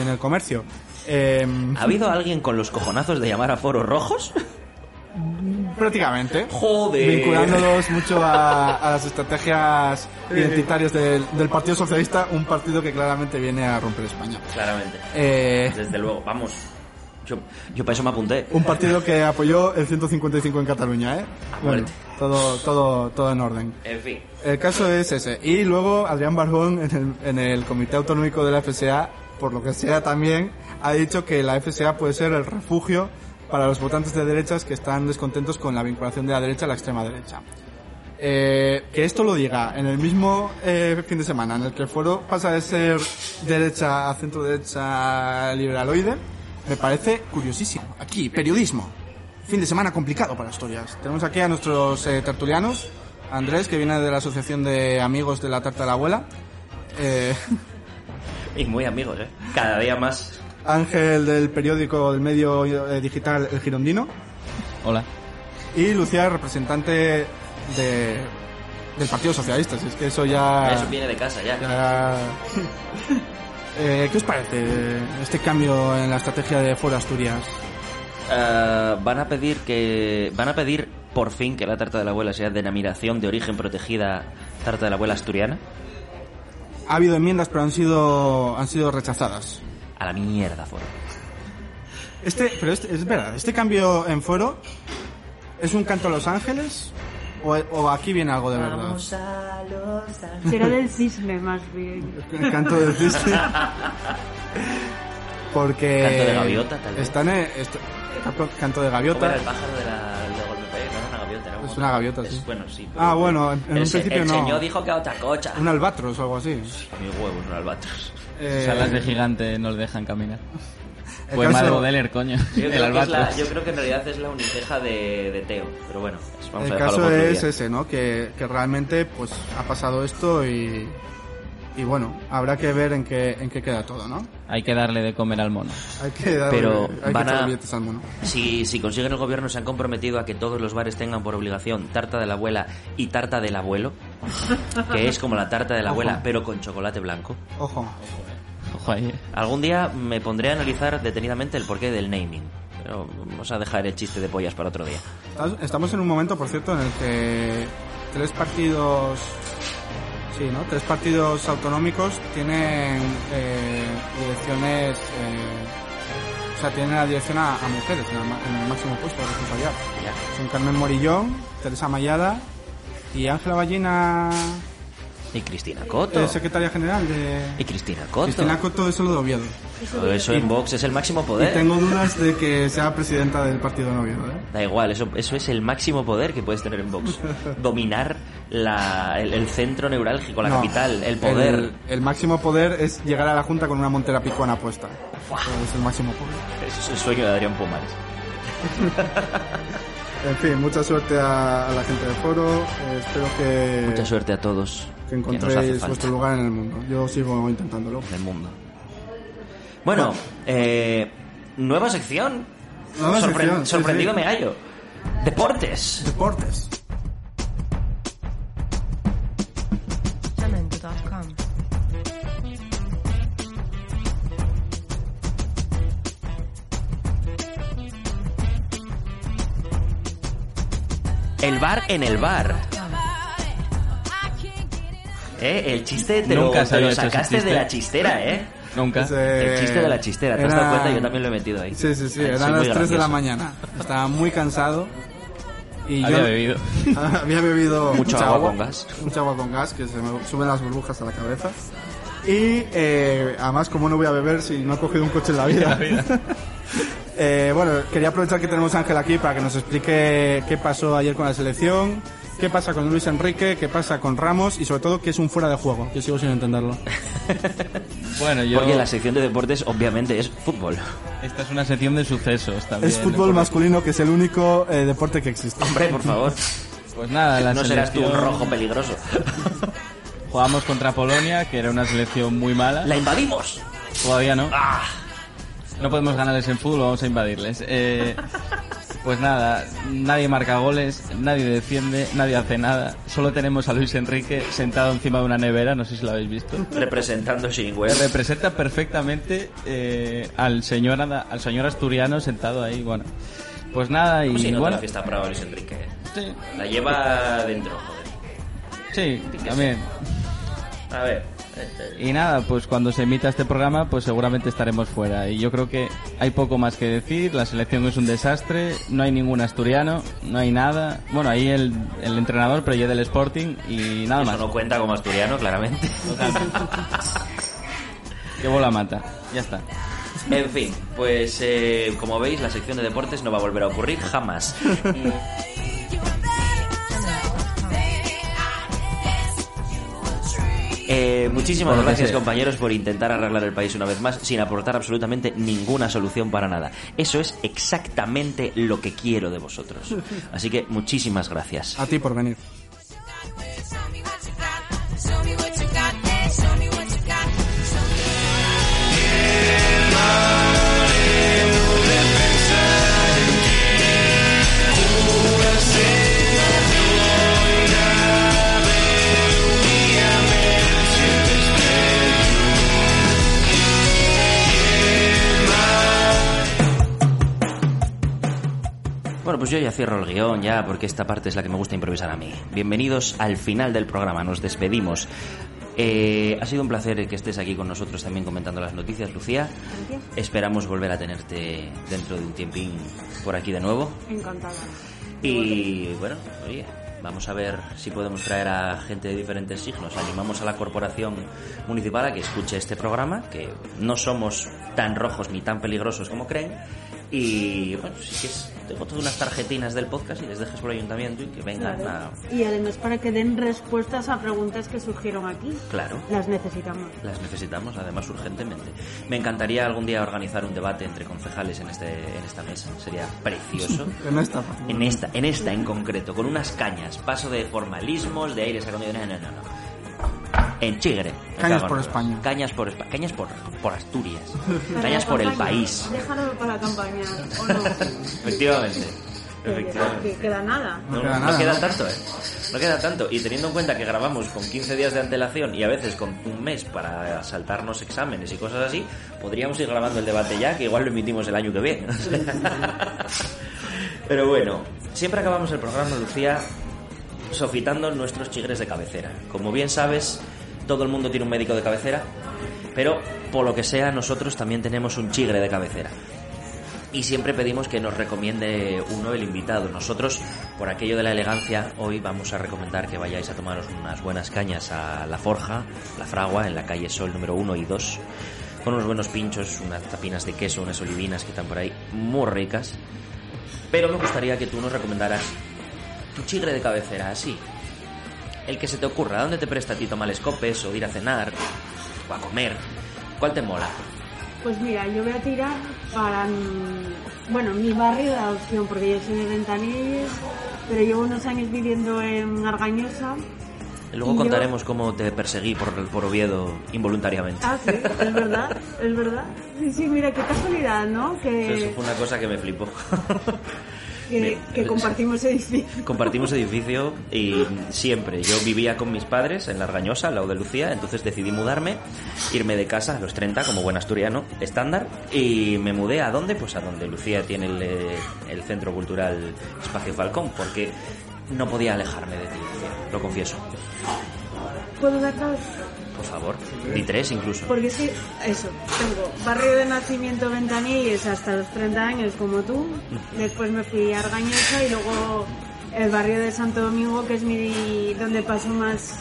Speaker 5: en el comercio.
Speaker 2: ¿Ha habido alguien con los cojonazos de llamar a foros rojos?
Speaker 5: Prácticamente.
Speaker 2: Joder.
Speaker 5: Vinculándolos mucho a, a las estrategias identitarias del, del Partido Socialista, un partido que claramente viene a romper España.
Speaker 2: Claramente.
Speaker 5: Eh,
Speaker 2: Desde luego, vamos. Yo, yo para eso me apunté.
Speaker 5: Un partido que apoyó el 155 en Cataluña, ¿eh? Bueno, todo, todo, todo en orden.
Speaker 2: En fin.
Speaker 5: El caso es ese. Y luego Adrián Barbón en el, en el Comité Autonómico de la FSA, por lo que sea también, ha dicho que la FSA puede ser el refugio para los votantes de derechas que están descontentos con la vinculación de la derecha a la extrema derecha. Eh, que esto lo diga en el mismo eh, fin de semana en el que el foro pasa de ser derecha a centro derecha liberaloide, me parece curiosísimo. Aquí, periodismo. Fin de semana complicado para Asturias. Tenemos aquí a nuestros eh, tertulianos. Andrés, que viene de la Asociación de Amigos de la Tarta de la Abuela. Eh,
Speaker 2: Y muy amigos, ¿eh? Cada día más.
Speaker 5: Ángel del periódico del medio eh, digital El Girondino.
Speaker 3: Hola.
Speaker 5: Y Lucía, representante de, del Partido Socialista. Si es que eso ya...
Speaker 2: Eso viene de casa ya.
Speaker 5: ya- Eh, ¿Qué os parece este cambio en la estrategia de Foro Asturias?
Speaker 2: Eh, van a pedir que. Van a pedir por fin que la tarta de la abuela sea denominación de origen protegida tarta de la abuela asturiana.
Speaker 5: Ha habido enmiendas, pero han sido, han sido rechazadas.
Speaker 2: A la mierda, foro.
Speaker 5: Este, pero este, es verdad, este cambio en Foro es un canto a Los Ángeles o, o aquí viene algo de verdad.
Speaker 4: Será del cisne más bien.
Speaker 5: El canto del cisne. Porque
Speaker 2: Canto de gaviota, tal vez.
Speaker 5: Están en, est- canto- de
Speaker 2: ¿Cómo
Speaker 5: gaviota.
Speaker 2: era el pájaro de la, una gaviota,
Speaker 5: Es una gaviota,
Speaker 2: Es-
Speaker 5: sí.
Speaker 2: Bueno, sí.
Speaker 5: Ah, bueno, en- en
Speaker 2: el
Speaker 5: un principio
Speaker 2: el
Speaker 5: no.
Speaker 2: señor dijo que a otra cocha.
Speaker 5: Un albatros o algo así.
Speaker 2: Mi huevo, un albatros.
Speaker 5: Eh,
Speaker 3: Salas de gigante nos dejan caminar. Pues
Speaker 5: caso-
Speaker 3: Madre Bodeler, coño.
Speaker 2: Yo
Speaker 3: El
Speaker 2: creo, que es la-
Speaker 3: albatros.
Speaker 2: yo creo que en realidad es la uniceja de, de Teo. Pero bueno, es- vamos
Speaker 5: el
Speaker 2: a
Speaker 5: caso es
Speaker 2: día.
Speaker 5: ese, ¿no? Que, que realmente pues ha pasado esto y, y bueno, habrá que ver en qué, en qué queda todo, ¿no?
Speaker 3: Hay que darle de comer al mono.
Speaker 5: Hay que darle,
Speaker 2: Pero
Speaker 5: hay que
Speaker 2: van
Speaker 5: echarle
Speaker 2: a-
Speaker 5: billetes al mono.
Speaker 2: Si, si consiguen el gobierno, se han comprometido a que todos los bares tengan por obligación tarta de la abuela y tarta del abuelo, que es como la tarta de la abuela, pero con chocolate blanco.
Speaker 5: Ojo.
Speaker 3: Ojo ahí.
Speaker 2: Algún día me pondré a analizar detenidamente el porqué del naming. Pero vamos a dejar el chiste de pollas para otro día.
Speaker 5: Estamos en un momento, por cierto, en el que tres partidos, sí, ¿no? Tres partidos autonómicos tienen eh, direcciones, eh, o sea, tienen la dirección a, a mujeres en el, en el máximo puesto de responsabilidad. Son Carmen Morillón, Teresa Mayada y Ángela Ballina,
Speaker 2: Y Cristina Coto.
Speaker 5: eh, secretaria general de...
Speaker 2: Y Cristina Coto.
Speaker 5: Cristina Coto es solo de Oviedo.
Speaker 2: Todo Eso en Vox es el máximo
Speaker 5: Y
Speaker 2: poder.
Speaker 5: tengo dudas de que sea presidenta del partido de Oviedo, ¿eh?
Speaker 2: Da igual, eso, eso es el máximo poder que puedes tener en Vox. Dominar la, el, el centro neurálgico, la
Speaker 5: No,
Speaker 2: capital, el poder.
Speaker 5: El, el máximo poder es llegar a la Junta con una montera picuana puesta. Es el máximo poder.
Speaker 2: Eso es el sueño de Adrián Pumares.
Speaker 5: En fin, mucha suerte a, a la gente del foro. Eh, espero que,
Speaker 2: Mucha suerte a todos
Speaker 5: que encontréis vuestro lugar en el mundo. Yo sigo intentándolo.
Speaker 2: en el mundo. Bueno, eh, nueva sección.
Speaker 5: Nueva
Speaker 2: Sorpre-
Speaker 5: sección, sí,
Speaker 2: sorprendido
Speaker 5: sí.
Speaker 2: me hallo. Deportes.
Speaker 5: Deportes.
Speaker 2: Bar en el bar. Eh, el chiste te,
Speaker 3: Nunca
Speaker 2: lo, te lo sacaste de la chistera, ¿eh?
Speaker 3: Nunca.
Speaker 5: Ese-
Speaker 2: El chiste de la chistera, ¿te has dado cuenta? Yo también lo he metido ahí.
Speaker 5: Sí, sí, sí. Eran las 3 de la
Speaker 2: gracioso.
Speaker 5: mañana. Estaba muy cansado. Y
Speaker 3: Había
Speaker 5: yo
Speaker 3: bebido.
Speaker 5: había bebido
Speaker 2: Mucho
Speaker 5: mucha
Speaker 2: agua con gas.
Speaker 5: Mucha agua con gas, que se me suben las burbujas a la cabeza. Y eh, además, ¿cómo no voy a beber si no he cogido un coche en la vida? Eh, bueno, quería aprovechar que tenemos a Ángel aquí para que nos explique qué pasó ayer con la selección, qué pasa con Luis Enrique, qué pasa con Ramos y sobre todo qué es un fuera de juego. Yo sigo sin entenderlo.
Speaker 3: Bueno, yo...
Speaker 2: Porque la sección de deportes obviamente es fútbol.
Speaker 3: Esta es una sección de sucesos también.
Speaker 5: Es fútbol masculino que es el único eh, deporte que existe.
Speaker 2: Hombre, por favor.
Speaker 3: Pues nada, la
Speaker 2: No serás tú un
Speaker 3: selección-
Speaker 2: rojo peligroso.
Speaker 3: Jugamos contra Polonia, que era una selección muy mala.
Speaker 2: ¡La invadimos!
Speaker 3: Todavía no.
Speaker 2: ¡Ah!
Speaker 3: No podemos ganarles en fútbol, vamos a invadirles. Eh, pues nada, nadie marca goles, nadie defiende, nadie hace nada. Solo tenemos a Luis Enrique sentado encima de una nevera, no sé si lo habéis visto.
Speaker 2: Representando Shingwell.
Speaker 3: Representa perfectamente eh, al señor al señor asturiano sentado ahí, bueno. Pues nada, y
Speaker 2: ¿Cómo se nota
Speaker 3: bueno,
Speaker 2: la fiesta brava Luis Enrique?
Speaker 3: sí,
Speaker 2: La lleva dentro, joder.
Speaker 3: sí, también.
Speaker 2: A ver.
Speaker 3: Y nada, pues cuando se emita este programa, pues seguramente estaremos fuera. Y yo creo que hay poco más que decir. La selección es un desastre. No hay ningún asturiano. No hay nada. Bueno, ahí el, el entrenador, pero yo del Sporting. Y nada
Speaker 2: Eso
Speaker 3: más.
Speaker 2: no cuenta como asturiano, claramente.
Speaker 3: Que bola mata. Ya está.
Speaker 2: En fin, pues eh, como veis, la sección de deportes no va a volver a ocurrir jamás. Eh, muchísimas gracias compañeros por intentar arreglar el país una vez más sin aportar absolutamente ninguna solución para nada. Eso es exactamente lo que quiero de vosotros. Así que muchísimas gracias.
Speaker 5: A ti por venir.
Speaker 2: Yo ya cierro el guion ya porque esta parte es la que me gusta improvisar a mí. Bienvenidos al final del programa, nos despedimos. Eh, ha sido un placer que estés aquí con nosotros también comentando las noticias, Lucía. Esperamos volver a tenerte dentro de un tiempín por aquí de nuevo.
Speaker 4: Encantada.
Speaker 2: Y bueno, oye, vamos a ver si podemos traer a gente de diferentes signos. Animamos a la corporación municipal a que escuche este programa, que no somos tan rojos ni tan peligrosos como creen. Y bueno, si quieres, tengo todas unas tarjetinas del podcast y les dejes por el ayuntamiento y que vengan
Speaker 4: Claro.
Speaker 2: a...
Speaker 4: Y además para que den respuestas a preguntas que surgieron aquí.
Speaker 2: Claro.
Speaker 4: Las necesitamos.
Speaker 2: Las necesitamos, además, urgentemente. Me encantaría algún día organizar un debate entre concejales en, este, en esta mesa. Sería precioso.
Speaker 5: En esta.
Speaker 2: En esta, en esta en concreto, con unas cañas. Paso de formalismos, de aires acondicionados. No, no, no. En Chigre.
Speaker 5: Cañas por. España.
Speaker 2: Cañas por España. Cañas por, por Asturias. Cañas por el país.
Speaker 4: Déjalo para la campaña, ¿o no?
Speaker 2: Efectivamente.
Speaker 4: que,
Speaker 2: Efectivamente.
Speaker 4: que queda nada.
Speaker 2: No,
Speaker 5: No queda
Speaker 2: no queda
Speaker 5: ¿no?
Speaker 2: tanto, ¿eh? No queda tanto. Y teniendo en cuenta que grabamos con 15 días de antelación y a veces con un mes para saltarnos exámenes y cosas así, podríamos ir grabando el debate ya, que igual lo emitimos el año que viene. Pero bueno, siempre acabamos el programa, Lucía, sofitando nuestros chigres de cabecera. Como bien sabes, todo el mundo tiene un médico de cabecera, pero por lo que sea, nosotros también tenemos un chigre de cabecera. Y siempre pedimos que nos recomiende uno el invitado. Nosotros, por aquello de la elegancia, hoy vamos a recomendar que vayáis a tomaros unas buenas cañas a La Forja, La Fragua, en la calle Sol número 1 y 2, con unos buenos pinchos, unas tapinas de queso, unas olivinas que están por ahí muy ricas. Pero me gustaría que tú nos recomendaras tu chigre de cabecera, así. El que se te ocurra, ¿dónde te presta a ti tomar escopes o ir a cenar o a comer? ¿Cuál te mola?
Speaker 4: Pues mira, yo voy a tirar para, mm, bueno, mi barrio de adopción, porque yo soy de Ventanilles, pero llevo unos años viviendo en Argañosa.
Speaker 2: Luego
Speaker 4: yo-
Speaker 2: contaremos cómo te perseguí por, por Oviedo involuntariamente.
Speaker 4: Ah, sí, es verdad, es verdad. Sí, sí, mira, qué casualidad, ¿no?
Speaker 2: Eso
Speaker 4: Que,
Speaker 2: fue una cosa que me flipó.
Speaker 4: que,
Speaker 2: Bien.
Speaker 4: que compartimos edificio.
Speaker 2: Compartimos edificio y siempre. Yo vivía con mis padres en La Argañosa, al lado de Lucía, entonces decidí mudarme, irme de casa a los 30 como buen asturiano estándar y me mudé a dónde? Pues a donde Lucía tiene el, eh, el Centro Cultural Espacio Falcón, porque no podía alejarme de ti, Lucía, lo confieso.
Speaker 4: ¿Puedo dar?
Speaker 2: Por favor, di tres incluso.
Speaker 4: Porque sí, eso, tengo barrio de nacimiento Ventanilles hasta los 30 años como tú, después me fui a Argañosa y luego el barrio de Santo Domingo que es mi donde paso más,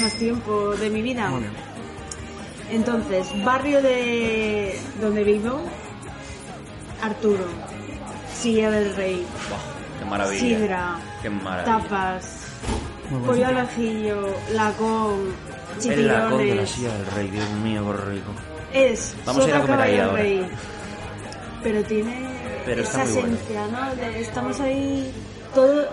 Speaker 4: más tiempo de mi vida. Entonces, barrio de donde vivo, Arturo, Silla del Rey,
Speaker 2: qué maravilla.
Speaker 4: Sidra,
Speaker 2: Qué maravilla.
Speaker 4: tapas, pollo al ajillo, lacón,
Speaker 2: El lacón de la silla del rey, Dios mío, qué rico.
Speaker 4: Es
Speaker 2: Vamos a ir a comer ahí ahora.
Speaker 4: Rey. Pero tiene
Speaker 2: Pero está
Speaker 4: esa
Speaker 2: muy bueno.
Speaker 4: esencia, ¿no? De- estamos ahí todo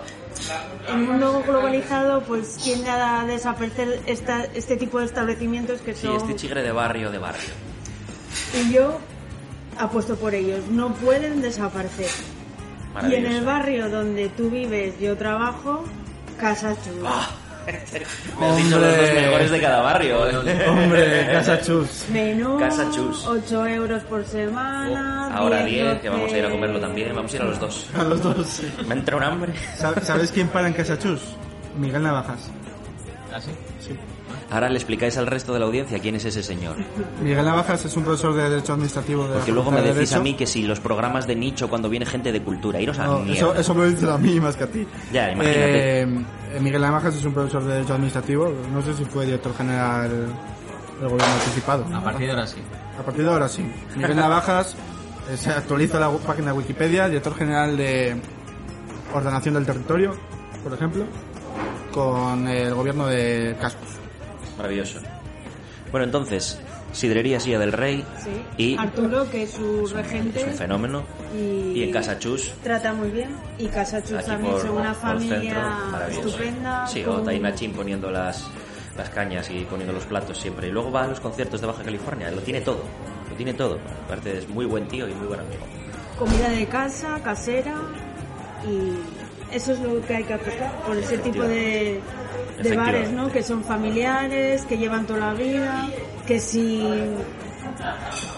Speaker 4: el mundo globalizado pues tiende a desaparecer esta, este tipo de establecimientos que
Speaker 2: Sí,
Speaker 4: son
Speaker 2: este chigre de barrio, de barrio.
Speaker 4: y yo apuesto por ellos no pueden desaparecer y en
Speaker 2: Maravilloso.
Speaker 4: el barrio donde tú vives yo trabajo Casa Chula
Speaker 2: Ah, Me has dicho los dos mejores de cada barrio. ¿eh?
Speaker 5: Hombre, Casa Chus.
Speaker 4: menú
Speaker 2: Casa Chus.
Speaker 4: 8 euros por semana
Speaker 2: Ahora 10,
Speaker 4: 12.
Speaker 2: que vamos a ir a comerlo también. Vamos a ir a los dos.
Speaker 5: A los dos, sí.
Speaker 2: Me entra un hambre.
Speaker 5: ¿Sab- ¿Sabes quién para en Casa Chus? Miguel Navajas.
Speaker 3: ¿Ah, sí?
Speaker 5: Sí.
Speaker 2: Ahora le explicáis al resto de la audiencia quién es ese señor.
Speaker 5: Miguel Navajas es un profesor de Derecho Administrativo de la
Speaker 2: Porque luego me
Speaker 5: de
Speaker 2: decís a mí que si los programas de nicho cuando viene gente de cultura, iros a
Speaker 5: No, eso, eso me lo dicen a mí más que a ti.
Speaker 2: Ya, imagínate.
Speaker 5: Eh, Miguel Navajas es un profesor de Derecho Administrativo. No sé si fue director general del gobierno anticipado.
Speaker 3: A partir de ahora sí.
Speaker 5: A partir de ahora sí. Miguel Navajas eh, se actualiza la página de Wikipedia, director general de Ordenación del Territorio, por ejemplo, con el gobierno de Cascos.
Speaker 2: Maravilloso. Bueno, entonces, Sidrería Silla del Rey
Speaker 4: Sí.
Speaker 2: y
Speaker 4: Arturo, que es su regente.
Speaker 2: es un fenómeno.
Speaker 4: Y,
Speaker 2: Y en Casa Chus,
Speaker 4: Trata muy bien. Y Casa Chus también son una familia
Speaker 2: centro,
Speaker 4: estupenda.
Speaker 2: Sí,
Speaker 4: con-
Speaker 2: o Tainachín poniendo las, las cañas y poniendo los platos siempre. Y luego va a los conciertos de Baja California, lo tiene todo. Lo tiene todo. Aparte es muy buen tío y muy buen amigo.
Speaker 4: comida de casa, casera. Y eso es lo que hay que apostar por ese tipo de, de bares, ¿no? Que son familiares, que llevan toda la vida, que si,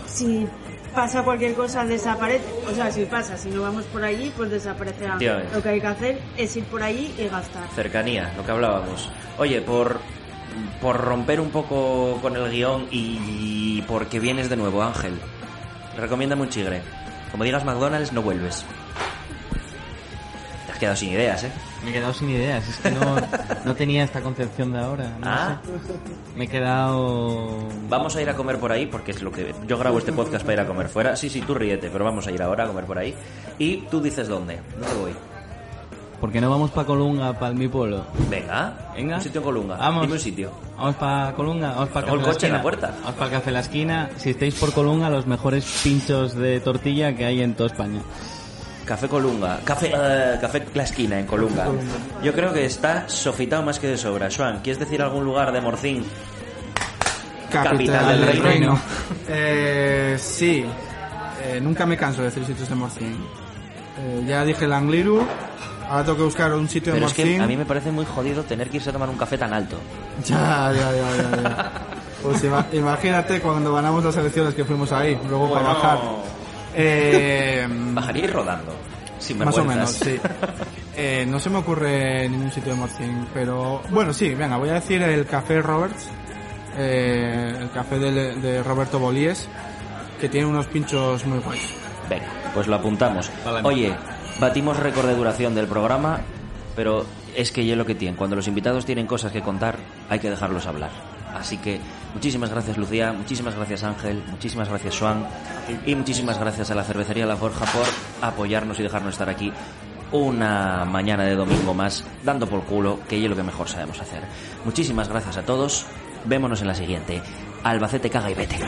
Speaker 4: si pasa cualquier cosa desaparece. O sea, si pasa, si no vamos por allí, pues desaparecerá. Lo que hay que hacer es ir por allí y gastar.
Speaker 2: Cercanía, lo que hablábamos. Oye, por, por romper un poco con el guion y porque vienes de nuevo, Ángel, recomiéndame un chigre. Como digas McDonald's, no vuelves. Te has quedado sin ideas, ¿eh?
Speaker 3: Me he quedado sin ideas, es que no, no tenía esta concepción de ahora. no
Speaker 2: Ah.
Speaker 3: sé. Me he quedado...
Speaker 2: Vamos a ir a comer por ahí, porque es lo que yo grabo este podcast para ir a comer fuera. Sí, sí, tú ríete, pero vamos a ir ahora a comer por ahí. Y tú dices dónde. ¿Dónde voy?
Speaker 3: ¿Por qué no vamos para Colunga, para mi pueblo?
Speaker 2: Venga,
Speaker 3: Venga.
Speaker 2: Un sitio en Colunga.
Speaker 3: Vamos.
Speaker 2: Dime un sitio.
Speaker 3: Vamos para Colunga, vamos para
Speaker 2: Tengo el coche en la puerta.
Speaker 3: Vamos para el Café La Esquina. Si estáis por Colunga, los mejores pinchos de tortilla que hay en toda España.
Speaker 2: Café Colunga. Café, eh, café La Esquina en Colunga. Yo creo que está sofitado más que de sobra. Joan, ¿quieres decir algún lugar de Morcín? Capital del reino.
Speaker 5: Eh, sí, Eh, nunca me canso de decir sitios de Morcín. Eh, ya dije el Angliru, ahora tengo que buscar un sitio
Speaker 2: Pero
Speaker 5: de
Speaker 2: es que
Speaker 5: Morcín.
Speaker 2: a mí me parece muy jodido tener que irse a tomar un café tan alto.
Speaker 5: Ya, ya, ya, ya. ya. Pues ima- imagínate cuando ganamos las elecciones que fuimos ahí, luego para bajar. Eh,
Speaker 2: Bajaría ir rodando. Sin
Speaker 5: más o menos, sí. Eh, no se me ocurre ningún sitio de Morcín, pero bueno, sí, venga, voy a decir el Café Roberts, eh, el café de, de Roberto Bolíes, que tiene unos pinchos muy guays.
Speaker 2: Venga, pues lo apuntamos. Oye, batimos récord de duración del programa, pero es que yo lo que tienen. Cuando los invitados tienen cosas que contar, hay que dejarlos hablar. Así que muchísimas gracias Lucía, muchísimas gracias Ángel, muchísimas gracias Swan y muchísimas gracias a la cervecería La Forja por apoyarnos y dejarnos estar aquí una mañana de domingo más dando por culo, que es lo que mejor sabemos hacer. Muchísimas gracias a todos, vémonos en la siguiente. Albacete caga y vete.